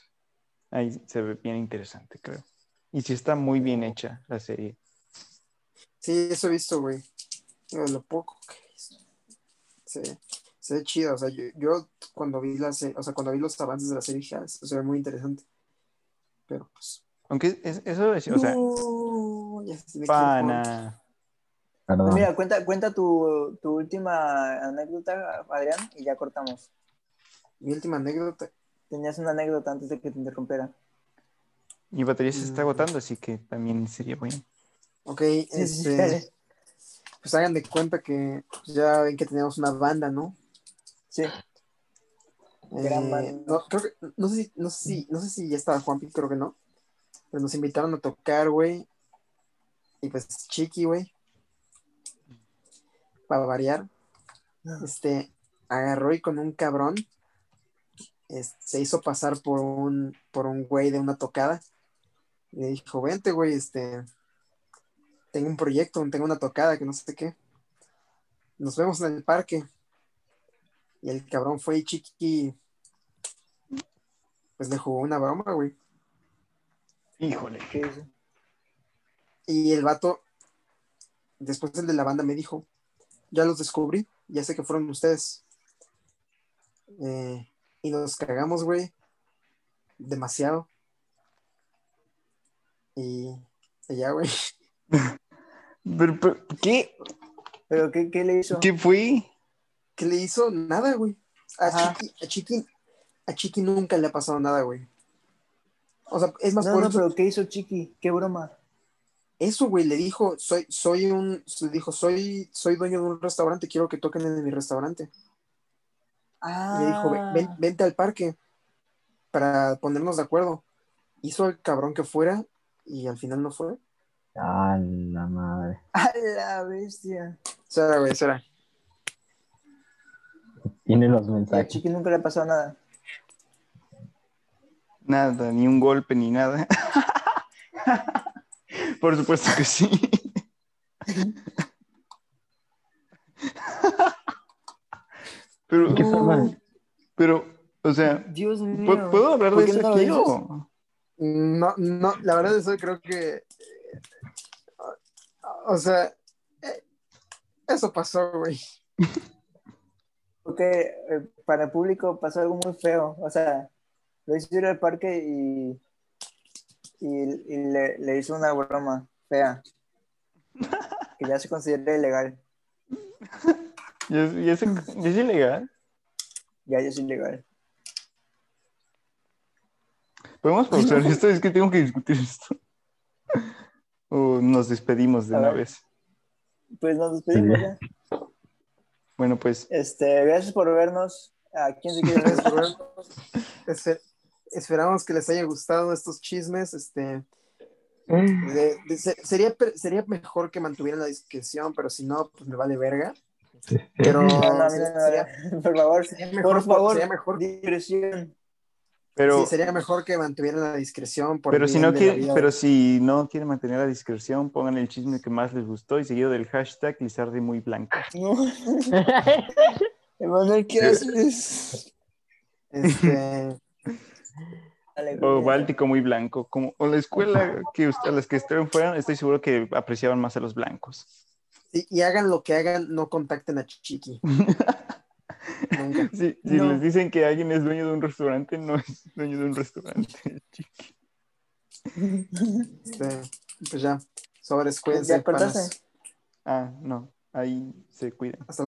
ahí se ve bien interesante, creo. Y sí está muy bien hecha la serie. Sí, eso he visto, güey. Lo poco que. Se, se ve chido. O sea, yo, yo cuando vi la o sea, cuando vi los avances de la serie dije, ah, se ve muy interesante. Pero pues. Aunque es- eso es, o sea, no, ya se tiene pana. Perdón. Mira, cuenta, cuenta tu, tu última anécdota, Adrián, y ya cortamos. Mi última anécdota. Tenías una anécdota antes de que te interrumpiera. Mi batería se está Mm. agotando, así que también sería bueno. Ok, este, pues hagan de cuenta que ya ven que teníamos una banda, ¿no? Sí. Gran Eh, banda. no, creo que, no sé si, no sé si, no sé si ya estaba Juanpi, creo que no. Pero nos invitaron a tocar, güey. Y pues Chiqui, güey. Para variar. Este, agarró y con un cabrón. es- se hizo pasar por un, por un güey de una tocada. Y le dijo, vente, güey, este. Tengo un proyecto, tengo una tocada, que no sé qué. Nos vemos en el parque. Y el cabrón fue y Chiqui. Pues le jugó una broma, güey. Híjole. ¿Qué hizo? Y el vato, después el de la banda me dijo, ya los descubrí, ya sé que fueron ustedes. Eh, y nos cagamos, güey, demasiado. Y, y ya, güey. Pero, pero, ¿qué? ¿Pero qué, qué le hizo? ¿Qué fue? ¿Qué le hizo? Nada, güey. A. Chiqui, a Chiqui, a Chiqui nunca le ha pasado nada, güey. O sea, es más No, por no, eso- pero ¿qué hizo Chiqui? ¿Qué broma? Eso, güey, le dijo, soy, soy un, le dijo, soy, soy dueño de un restaurante, quiero que toquen en mi restaurante. Ah. Le dijo, "Ven- ven- vente al parque para ponernos de acuerdo. Hizo el cabrón que fuera y al final no fue. A la madre. A la bestia. Será, güey, será. Tiene los Y a mensajes. Chiqui nunca le ha pasado nada. Nada, ni un golpe, ni nada. Por supuesto que sí. Pero, ¿Qué forma? pero, o sea, Dios mío. ¿pu- ¿puedo hablar ¿Por de eso no aquí o? No, no, la verdad eso creo que, eh, o sea, eh, eso pasó, güey. Porque eh, para el público pasó algo muy feo. O sea, lo ir al parque y, y, y le, le hizo una broma fea. Que ya se considera ilegal. ¿Y es, y es- y es ilegal? Ya, ya es ilegal. ¿Podemos pausar esto? Es que tengo que discutir esto. O nos despedimos de A una ver. vez. Pues nos despedimos Sí. ya. Bueno, pues, Este, gracias por vernos. ¿A quién se quiere Gracias ver? por vernos. Espe- esperamos que les haya gustado estos chismes. Este, de- de- se- sería, sería mejor que mantuvieran la discreción, pero si no, pues me vale verga. Pero No, no, no. Por favor, sería mejor, por favor, sería mejor, discreción. Pero, Sí, sería mejor que mantuvieran la discreción. Por pero, si no quiere, pero si no quieren mantener la discreción, pongan el chisme que más les gustó y seguido del hashtag Lizardi muy blanco. No, Emanuel, ¿qué haces? Este, O. Báltico muy blanco. Como, o la escuela que usted- a las que estuvieron fueran, estoy seguro que apreciaban más a los blancos. y, y hagan lo que hagan, no contacten a Chiqui. Nunca. Si, si No. les dicen que alguien es dueño de un restaurante, no es dueño de un restaurante. Este, pues ya, cuídense. ¿Ya cortaste? panas. Ah, no, ahí se cuidan. Hasta